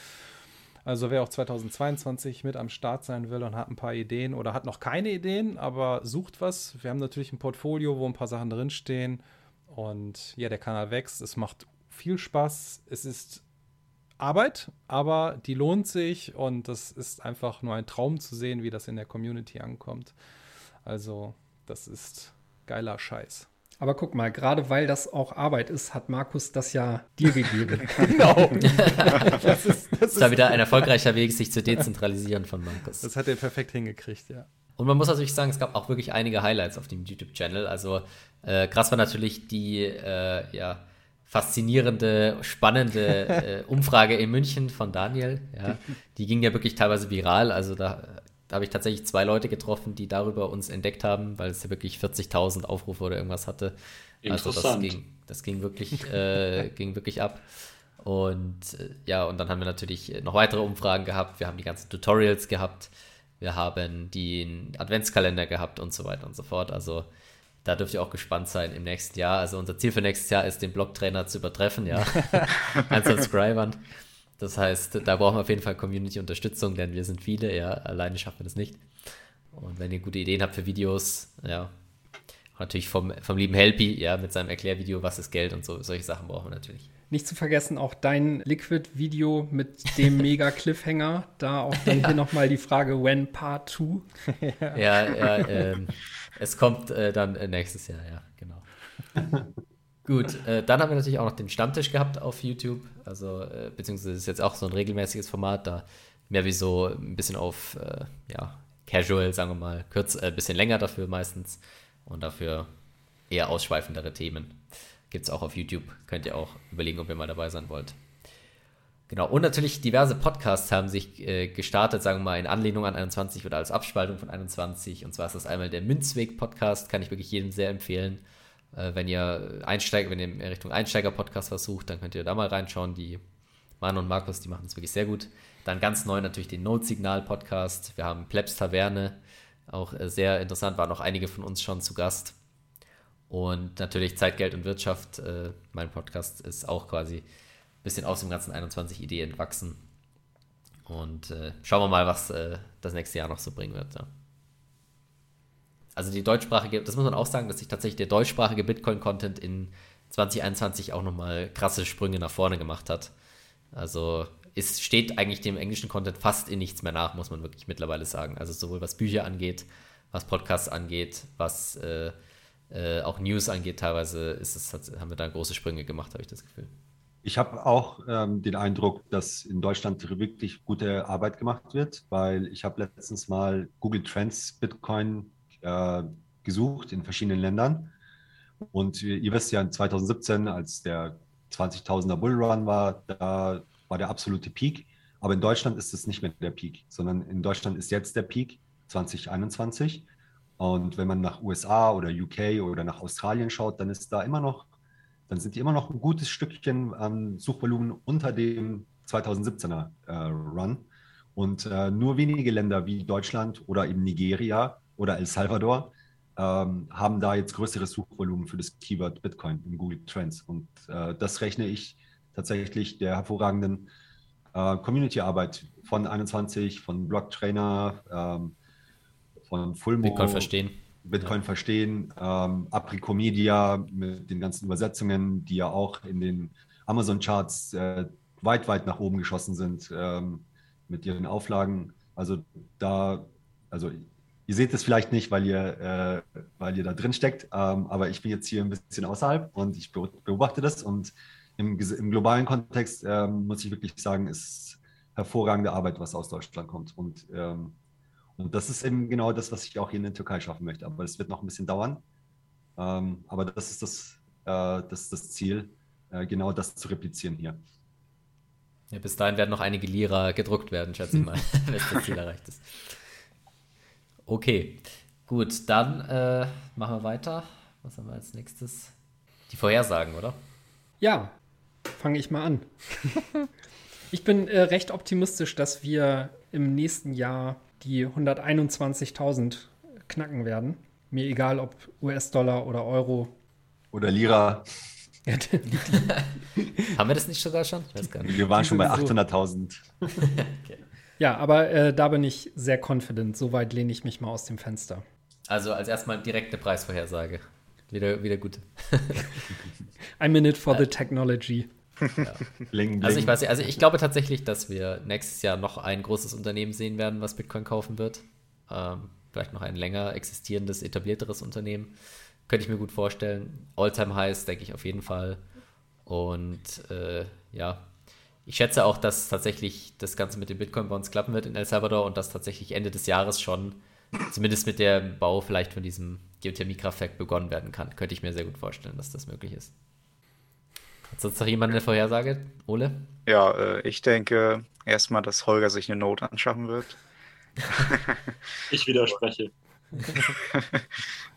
Also wer auch 2022 mit am Start sein will und hat ein paar Ideen oder hat noch keine Ideen, aber sucht was. Wir haben natürlich ein Portfolio, wo ein paar Sachen drinstehen. Und ja, der Kanal wächst. Es macht viel Spaß. Es ist Arbeit, aber die lohnt sich und das ist einfach nur ein Traum zu sehen, wie das in der Community ankommt. Also, das ist geiler Scheiß. Aber guck mal, gerade weil das auch Arbeit ist, hat Markus das ja dir gegeben. genau. das ist, das, das war wieder ein erfolgreicher Weg, sich zu dezentralisieren von Markus. Das hat er perfekt hingekriegt, ja. Und man muss natürlich sagen, es gab auch wirklich einige Highlights auf dem YouTube-Channel. Also äh, krass war natürlich die, äh, ja, faszinierende, spannende äh, Umfrage in München von Daniel. Ja. Die ging ja wirklich teilweise viral. Also da, da habe ich tatsächlich zwei Leute getroffen, die darüber uns entdeckt haben, weil es ja wirklich 40.000 Aufrufe oder irgendwas hatte. Also das ging, das ging wirklich, äh, ging wirklich ab. Und äh, ja, und dann haben wir natürlich noch weitere Umfragen gehabt. Wir haben die ganzen Tutorials gehabt. Wir haben den Adventskalender gehabt und so weiter und so fort. Also da dürft ihr auch gespannt sein im nächsten Jahr. Also unser Ziel für nächstes Jahr ist, den Blog-Trainer zu übertreffen, ja, an Subscribern. Das heißt, da brauchen wir auf jeden Fall Community-Unterstützung, denn wir sind viele, ja, alleine schaffen wir das nicht. Und wenn ihr gute Ideen habt für Videos, ja, natürlich vom, vom lieben Helpy, ja, mit seinem Erklärvideo, was ist Geld und so, solche Sachen brauchen wir natürlich. Nicht zu vergessen auch dein Liquid-Video mit dem Mega-Cliffhanger. Da auch dann ja. hier nochmal die Frage, when Part 2? ja, ja, ja ähm, es kommt äh, dann äh, nächstes Jahr, ja, genau. Gut, äh, dann haben wir natürlich auch noch den Stammtisch gehabt auf YouTube. Also, äh, beziehungsweise ist jetzt auch so ein regelmäßiges Format, da mehr wie so ein bisschen auf, äh, ja, casual, sagen wir mal, kurz, ein äh, bisschen länger dafür meistens. Und dafür eher ausschweifendere Themen. Gibt es auch auf YouTube. Könnt ihr auch überlegen, ob ihr mal dabei sein wollt. Genau, und natürlich diverse Podcasts haben sich äh, gestartet, sagen wir mal, in Anlehnung an 21 oder als Abspaltung von 21. Und zwar ist das einmal der Münzweg-Podcast, kann ich wirklich jedem sehr empfehlen. Äh, wenn ihr Einsteiger, wenn ihr in Richtung Einsteiger-Podcast versucht, dann könnt ihr da mal reinschauen. Die Manu und Markus, die machen es wirklich sehr gut. Dann ganz neu natürlich den Notsignal-Podcast. Wir haben Plebs Taverne, auch äh, sehr interessant, waren auch einige von uns schon zu Gast. Und natürlich Zeit, Geld und Wirtschaft. Äh, mein Podcast ist auch quasi ein bisschen aus dem ganzen 21 Idee entwachsen. Und schauen wir mal, was das nächste Jahr noch so bringen wird. Ja. Also die deutschsprachige, das muss man auch sagen, dass sich tatsächlich der deutschsprachige Bitcoin-Content in 2021 auch nochmal krasse Sprünge nach vorne gemacht hat. Also es steht eigentlich dem englischen Content fast in nichts mehr nach, muss man wirklich mittlerweile sagen. Also sowohl was Bücher angeht, was Podcasts angeht, was äh, äh, auch News angeht, teilweise ist es, haben wir da große Sprünge gemacht, habe ich das Gefühl. Ich habe auch ähm, den Eindruck, dass in Deutschland wirklich gute Arbeit gemacht wird, weil ich habe letztens mal Google Trends Bitcoin äh, gesucht in verschiedenen Ländern. Und ihr wisst ja, 2017, als der 20.000er Bullrun war, da war der absolute Peak. Aber in Deutschland ist es nicht mehr der Peak, sondern in Deutschland ist jetzt der Peak 2021. Und wenn man nach USA oder UK oder nach Australien schaut, dann ist da immer noch, dann sind die immer noch ein gutes Stückchen an Suchvolumen unter dem 2017er äh, Run. Und äh, nur wenige Länder wie Deutschland oder eben Nigeria oder El Salvador ähm, haben da jetzt größeres Suchvolumen für das Keyword Bitcoin in Google Trends. Und äh, das rechne ich tatsächlich der hervorragenden äh, Community-Arbeit von 21, von Blocktrainer, ähm, von Fulmo. Bitcoin verstehen. Bitcoin ja. verstehen, ähm, Apricomedia mit den ganzen Übersetzungen, die ja auch in den Amazon-Charts äh, weit, weit nach oben geschossen sind ähm, mit ihren Auflagen. Also da, also Ihr seht es vielleicht nicht, weil ihr, äh, weil ihr da drin steckt, ähm, aber ich bin jetzt hier ein bisschen außerhalb und ich beobachte das und im, im globalen Kontext ähm, muss ich wirklich sagen, ist hervorragende Arbeit, was aus Deutschland kommt. Und, ähm, und das ist eben genau das, was ich auch hier in der Türkei schaffen möchte. Aber es wird noch ein bisschen dauern. Ähm, aber das ist das, äh, das, ist das Ziel, äh, genau das zu replizieren hier. Ja, bis dahin werden noch einige Lira gedruckt werden, schätze ich mal, wenn das Ziel erreicht ist. Okay, gut, dann äh, machen wir weiter. Was haben wir als nächstes? Die Vorhersagen, oder? Ja, fange ich mal an. ich bin äh, recht optimistisch, dass wir im nächsten Jahr die 121.000 knacken werden. Mir egal, ob US-Dollar oder Euro. Oder Lira. Haben wir das nicht sogar schon? Wir waren schon bei 800.000. okay. Ja, aber äh, da bin ich sehr confident. Soweit lehne ich mich mal aus dem Fenster. Also als erstmal direkte Preisvorhersage. Wieder, wieder gut. A minute for the technology. Ja. Bling, bling. Also ich weiß nicht, also ich glaube tatsächlich, dass wir nächstes Jahr noch ein großes Unternehmen sehen werden, was Bitcoin kaufen wird. Ähm, vielleicht noch ein länger existierendes, etablierteres Unternehmen. Könnte ich mir gut vorstellen. Alltime Highs, denke ich auf jeden Fall. Und äh, ja, ich schätze auch, dass tatsächlich das Ganze mit den Bitcoin-Bonds klappen wird in El Salvador und dass tatsächlich Ende des Jahres schon zumindest mit dem Bau vielleicht von diesem Geothermiekraftwerk begonnen werden kann. Könnte ich mir sehr gut vorstellen, dass das möglich ist. Hat sonst noch jemand eine Vorhersage, Ole? Ja, äh, ich denke erstmal, dass Holger sich eine Note anschaffen wird. ich widerspreche.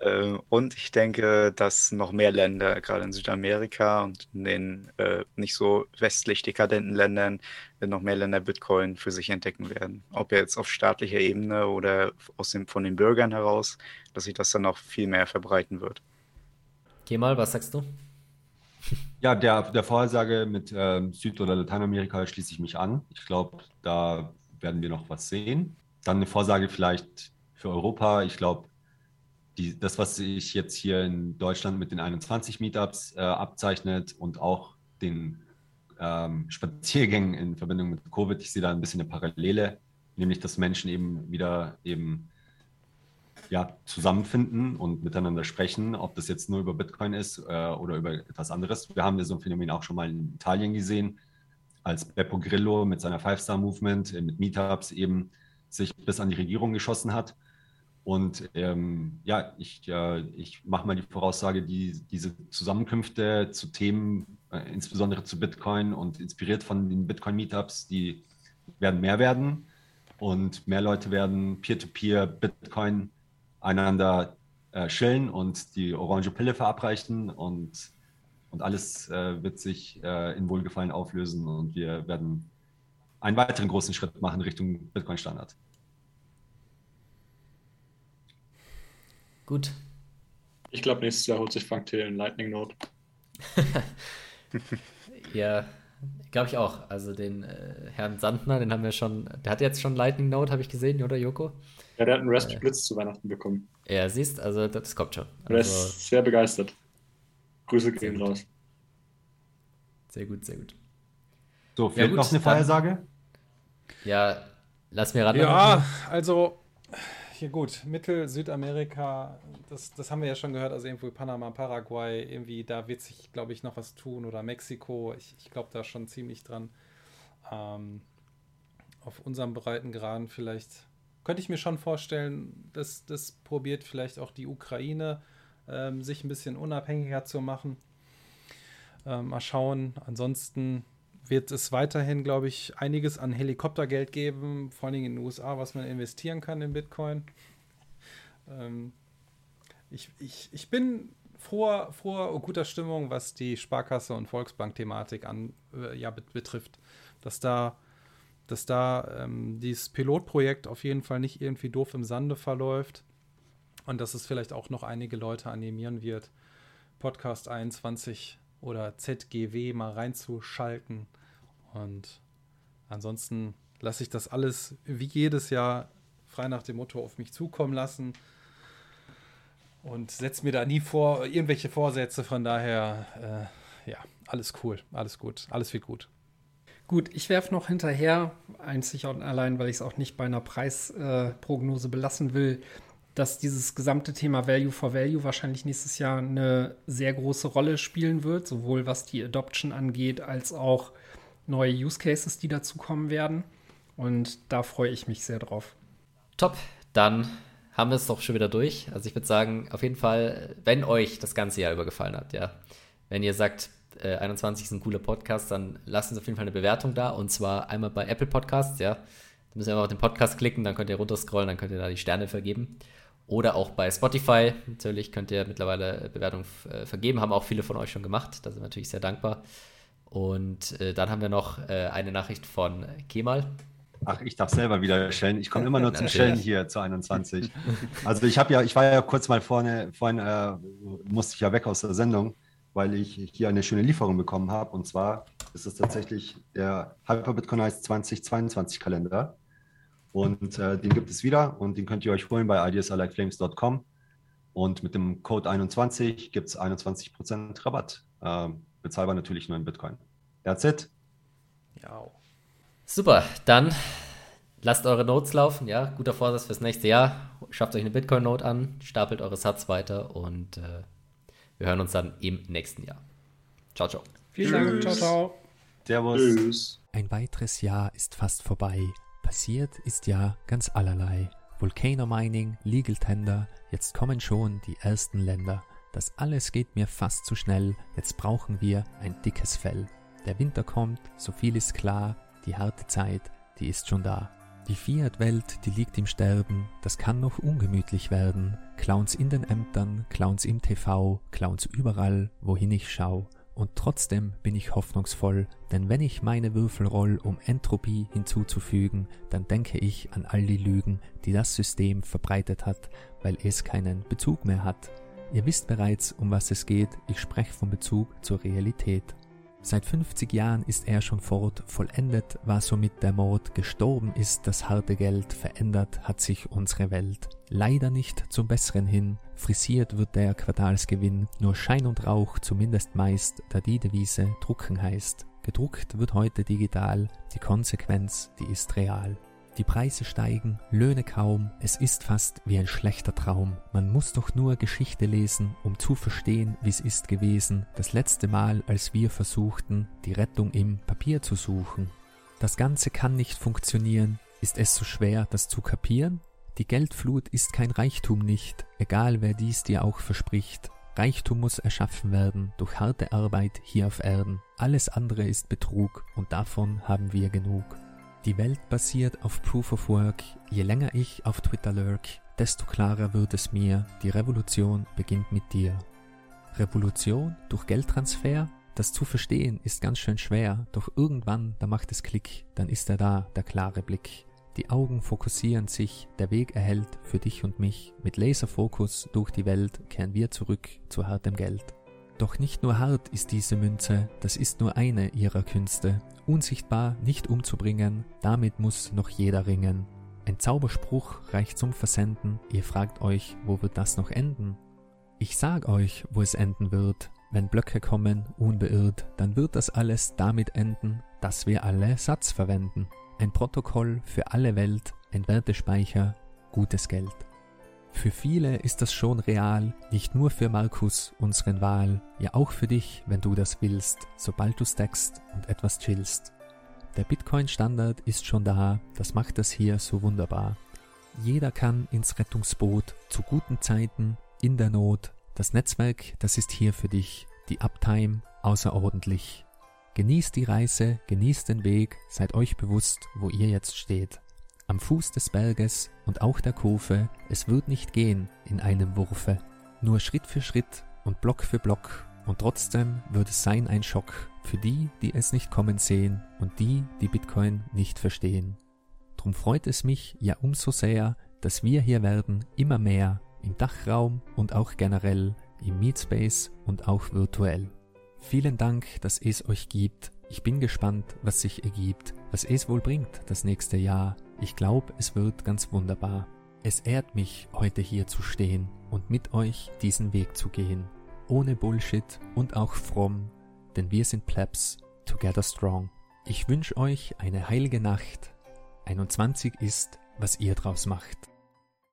Äh, und ich denke, dass noch mehr Länder, gerade in Südamerika und in den äh, nicht so westlich dekadenten Ländern, noch mehr Länder Bitcoin für sich entdecken werden. Ob jetzt auf staatlicher Ebene oder aus dem, von den Bürgern heraus, dass sich das dann noch viel mehr verbreiten wird. Kemal, was sagst du? Ja, der, der Vorhersage mit äh, Süd- oder Lateinamerika schließe ich mich an. Ich glaube, da werden wir noch was sehen. Dann eine Vorsage vielleicht für Europa. Ich glaube, die, das, was sich jetzt hier in Deutschland mit den 21 Meetups äh, abzeichnet und auch den ähm, Spaziergängen in Verbindung mit Covid, ich sehe da ein bisschen eine Parallele, nämlich dass Menschen eben wieder eben ja, zusammenfinden und miteinander sprechen, ob das jetzt nur über Bitcoin ist äh, oder über etwas anderes. Wir haben ja so ein Phänomen auch schon mal in Italien gesehen, als Beppo Grillo mit seiner Five-Star-Movement, äh, mit Meetups eben sich bis an die Regierung geschossen hat. Und ähm, ja, ich, äh, ich mache mal die Voraussage, die, diese Zusammenkünfte zu Themen, äh, insbesondere zu Bitcoin und inspiriert von den Bitcoin-Meetups, die werden mehr werden und mehr Leute werden Peer-to-Peer -Peer Bitcoin einander äh, schillen und die orange Pille verabreichen und, und alles äh, wird sich äh, in Wohlgefallen auflösen und wir werden einen weiteren großen Schritt machen Richtung Bitcoin-Standard. Gut. Ich glaube, nächstes Jahr holt sich Frank Thiel ein Lightning Note. ja, glaube ich auch. Also den äh, Herrn Sandner, den haben wir schon, der hat jetzt schon Lightning Note, habe ich gesehen, oder Joko? Ja, der hat einen Raspberry äh, Blitz zu Weihnachten bekommen. Ja, siehst, also das kommt schon. Also, er ist sehr begeistert. Grüße gehen raus. Sehr gut, sehr gut. So, fehlt ja, gut, noch eine Vorhersage? Ja, lass mir ran. Ja, also hier gut, Mittel, Südamerika, das, das haben wir ja schon gehört, also irgendwo Panama, Paraguay, irgendwie, da wird sich, glaube ich, noch was tun. Oder Mexiko, ich, ich glaube da schon ziemlich dran. Ähm, auf unserem Breitengraden vielleicht, könnte ich mir schon vorstellen, dass das probiert vielleicht auch die Ukraine, ähm, sich ein bisschen unabhängiger zu machen. Ähm, mal schauen, ansonsten wird es weiterhin, glaube ich, einiges an Helikoptergeld geben, vor allem in den USA, was man investieren kann in Bitcoin. Ähm, ich, ich, ich bin froher, froher guter Stimmung, was die Sparkasse und Volksbank-Thematik an, äh, ja, betrifft. Dass da, dass da ähm, dieses Pilotprojekt auf jeden Fall nicht irgendwie doof im Sande verläuft und dass es vielleicht auch noch einige Leute animieren wird, Podcast 21 oder ZGW mal reinzuschalten und ansonsten lasse ich das alles wie jedes Jahr frei nach dem Motto auf mich zukommen lassen und setze mir da nie vor irgendwelche Vorsätze. Von daher, äh, ja, alles cool, alles gut, alles wird gut. Gut, ich werfe noch hinterher, einzig und allein, weil ich es auch nicht bei einer Preisprognose äh, belassen will, dass dieses gesamte Thema Value for Value wahrscheinlich nächstes Jahr eine sehr große Rolle spielen wird, sowohl was die Adoption angeht, als auch neue Use Cases, die dazu kommen werden. Und da freue ich mich sehr drauf. Top, dann haben wir es doch schon wieder durch. Also ich würde sagen, auf jeden Fall, wenn euch das ganze Jahr über gefallen hat, ja, wenn ihr sagt, äh, 21 ist ein cooler Podcast, dann lasst uns auf jeden Fall eine Bewertung da. Und zwar einmal bei Apple Podcasts, ja. Da müsst ihr einfach auf den Podcast klicken, dann könnt ihr runterscrollen, dann könnt ihr da die Sterne vergeben. Oder auch bei Spotify, natürlich könnt ihr mittlerweile Bewertungen äh, vergeben, haben auch viele von euch schon gemacht. Da sind wir natürlich sehr dankbar. Und äh, dann haben wir noch äh, eine Nachricht von Kemal. Ach, ich darf selber wieder stellen. Ich komme immer nur zum Stellen hier zu 21. Also ich habe ja, ich war ja kurz mal vorne, vorhin äh, musste ich ja weg aus der Sendung, weil ich hier eine schöne Lieferung bekommen habe. Und zwar ist es tatsächlich der Hyperbitcoinize 2022 Kalender. Und äh, den gibt es wieder und den könnt ihr euch holen bei ideasalightflames.com. Und mit dem Code 21 gibt es 21% Rabatt. Ähm, bezahlbar natürlich nur in Bitcoin. That's it. Ja. Super, dann lasst eure Notes laufen, ja, guter Vorsatz fürs nächste Jahr. Schafft euch eine Bitcoin-Note an, stapelt eure Satz weiter und äh, wir hören uns dann im nächsten Jahr. Ciao, ciao. Vielen Dank, ciao, ciao. Servus. Tschüss. Ein weiteres Jahr ist fast vorbei. Passiert ist ja ganz allerlei. Volcano Mining, Legal Tender, jetzt kommen schon die ersten Länder. Das alles geht mir fast zu schnell, jetzt brauchen wir ein dickes Fell. Der Winter kommt, so viel ist klar, die harte Zeit, die ist schon da. Die Fiat-Welt, die liegt im Sterben, das kann noch ungemütlich werden. Clowns in den Ämtern, Clowns im TV, Clowns überall, wohin ich schau. Und trotzdem bin ich hoffnungsvoll, denn wenn ich meine Würfel roll, um Entropie hinzuzufügen, dann denke ich an all die Lügen, die das System verbreitet hat, weil es keinen Bezug mehr hat. Ihr wisst bereits, um was es geht, ich spreche vom Bezug zur Realität. Seit 50 Jahren ist er schon fort, vollendet war somit der Mord, gestorben ist das harte Geld, verändert hat sich unsere Welt. Leider nicht zum Besseren hin, frisiert wird der Quartalsgewinn, nur Schein und Rauch, zumindest meist, da die Devise drucken heißt. Gedruckt wird heute digital, die Konsequenz, die ist real. Die Preise steigen, Löhne kaum, es ist fast wie ein schlechter Traum. Man muss doch nur Geschichte lesen, um zu verstehen, wie es ist gewesen, das letzte Mal, als wir versuchten, die Rettung im Papier zu suchen. Das Ganze kann nicht funktionieren, ist es so schwer, das zu kapieren? Die Geldflut ist kein Reichtum nicht, egal wer dies dir auch verspricht. Reichtum muss erschaffen werden durch harte Arbeit hier auf Erden. Alles andere ist Betrug und davon haben wir genug. Die Welt basiert auf Proof of Work. Je länger ich auf Twitter lurk, desto klarer wird es mir, die Revolution beginnt mit dir. Revolution durch Geldtransfer? Das zu verstehen ist ganz schön schwer, doch irgendwann, da macht es Klick, dann ist er da, der klare Blick. Die Augen fokussieren sich, der Weg erhellt für dich und mich. Mit Laserfokus durch die Welt kehren wir zurück zu hartem Geld. Doch nicht nur hart ist diese Münze, das ist nur eine ihrer Künste. Unsichtbar nicht umzubringen, damit muss noch jeder ringen. Ein Zauberspruch reicht zum Versenden, ihr fragt euch, wo wird das noch enden? Ich sag euch, wo es enden wird. Wenn Blöcke kommen, unbeirrt, dann wird das alles damit enden, dass wir alle Satz verwenden. Ein Protokoll für alle Welt, ein Wertespeicher, gutes Geld. Für viele ist das schon real, nicht nur für Markus, unseren Wahl, ja auch für dich, wenn du das willst, sobald du stackst und etwas chillst. Der Bitcoin-Standard ist schon da, das macht das hier so wunderbar. Jeder kann ins Rettungsboot zu guten Zeiten, in der Not. Das Netzwerk, das ist hier für dich. Die Uptime außerordentlich. Genießt die Reise, genießt den Weg, seid euch bewusst, wo ihr jetzt steht. Am Fuß des Berges und auch der Kurve, es wird nicht gehen in einem Wurfe. Nur Schritt für Schritt und Block für Block und trotzdem wird es sein ein Schock für die, die es nicht kommen sehen und die, die Bitcoin nicht verstehen. Drum freut es mich ja umso sehr, dass wir hier werden immer mehr im Dachraum und auch generell im Meetspace und auch virtuell. Vielen Dank, dass es euch gibt. Ich bin gespannt, was sich ergibt, was es wohl bringt das nächste Jahr. Ich glaube, es wird ganz wunderbar. Es ehrt mich, heute hier zu stehen und mit euch diesen Weg zu gehen. Ohne Bullshit und auch fromm, denn wir sind Plebs, together strong. Ich wünsche euch eine heilige Nacht. 21 ist, was ihr draus macht.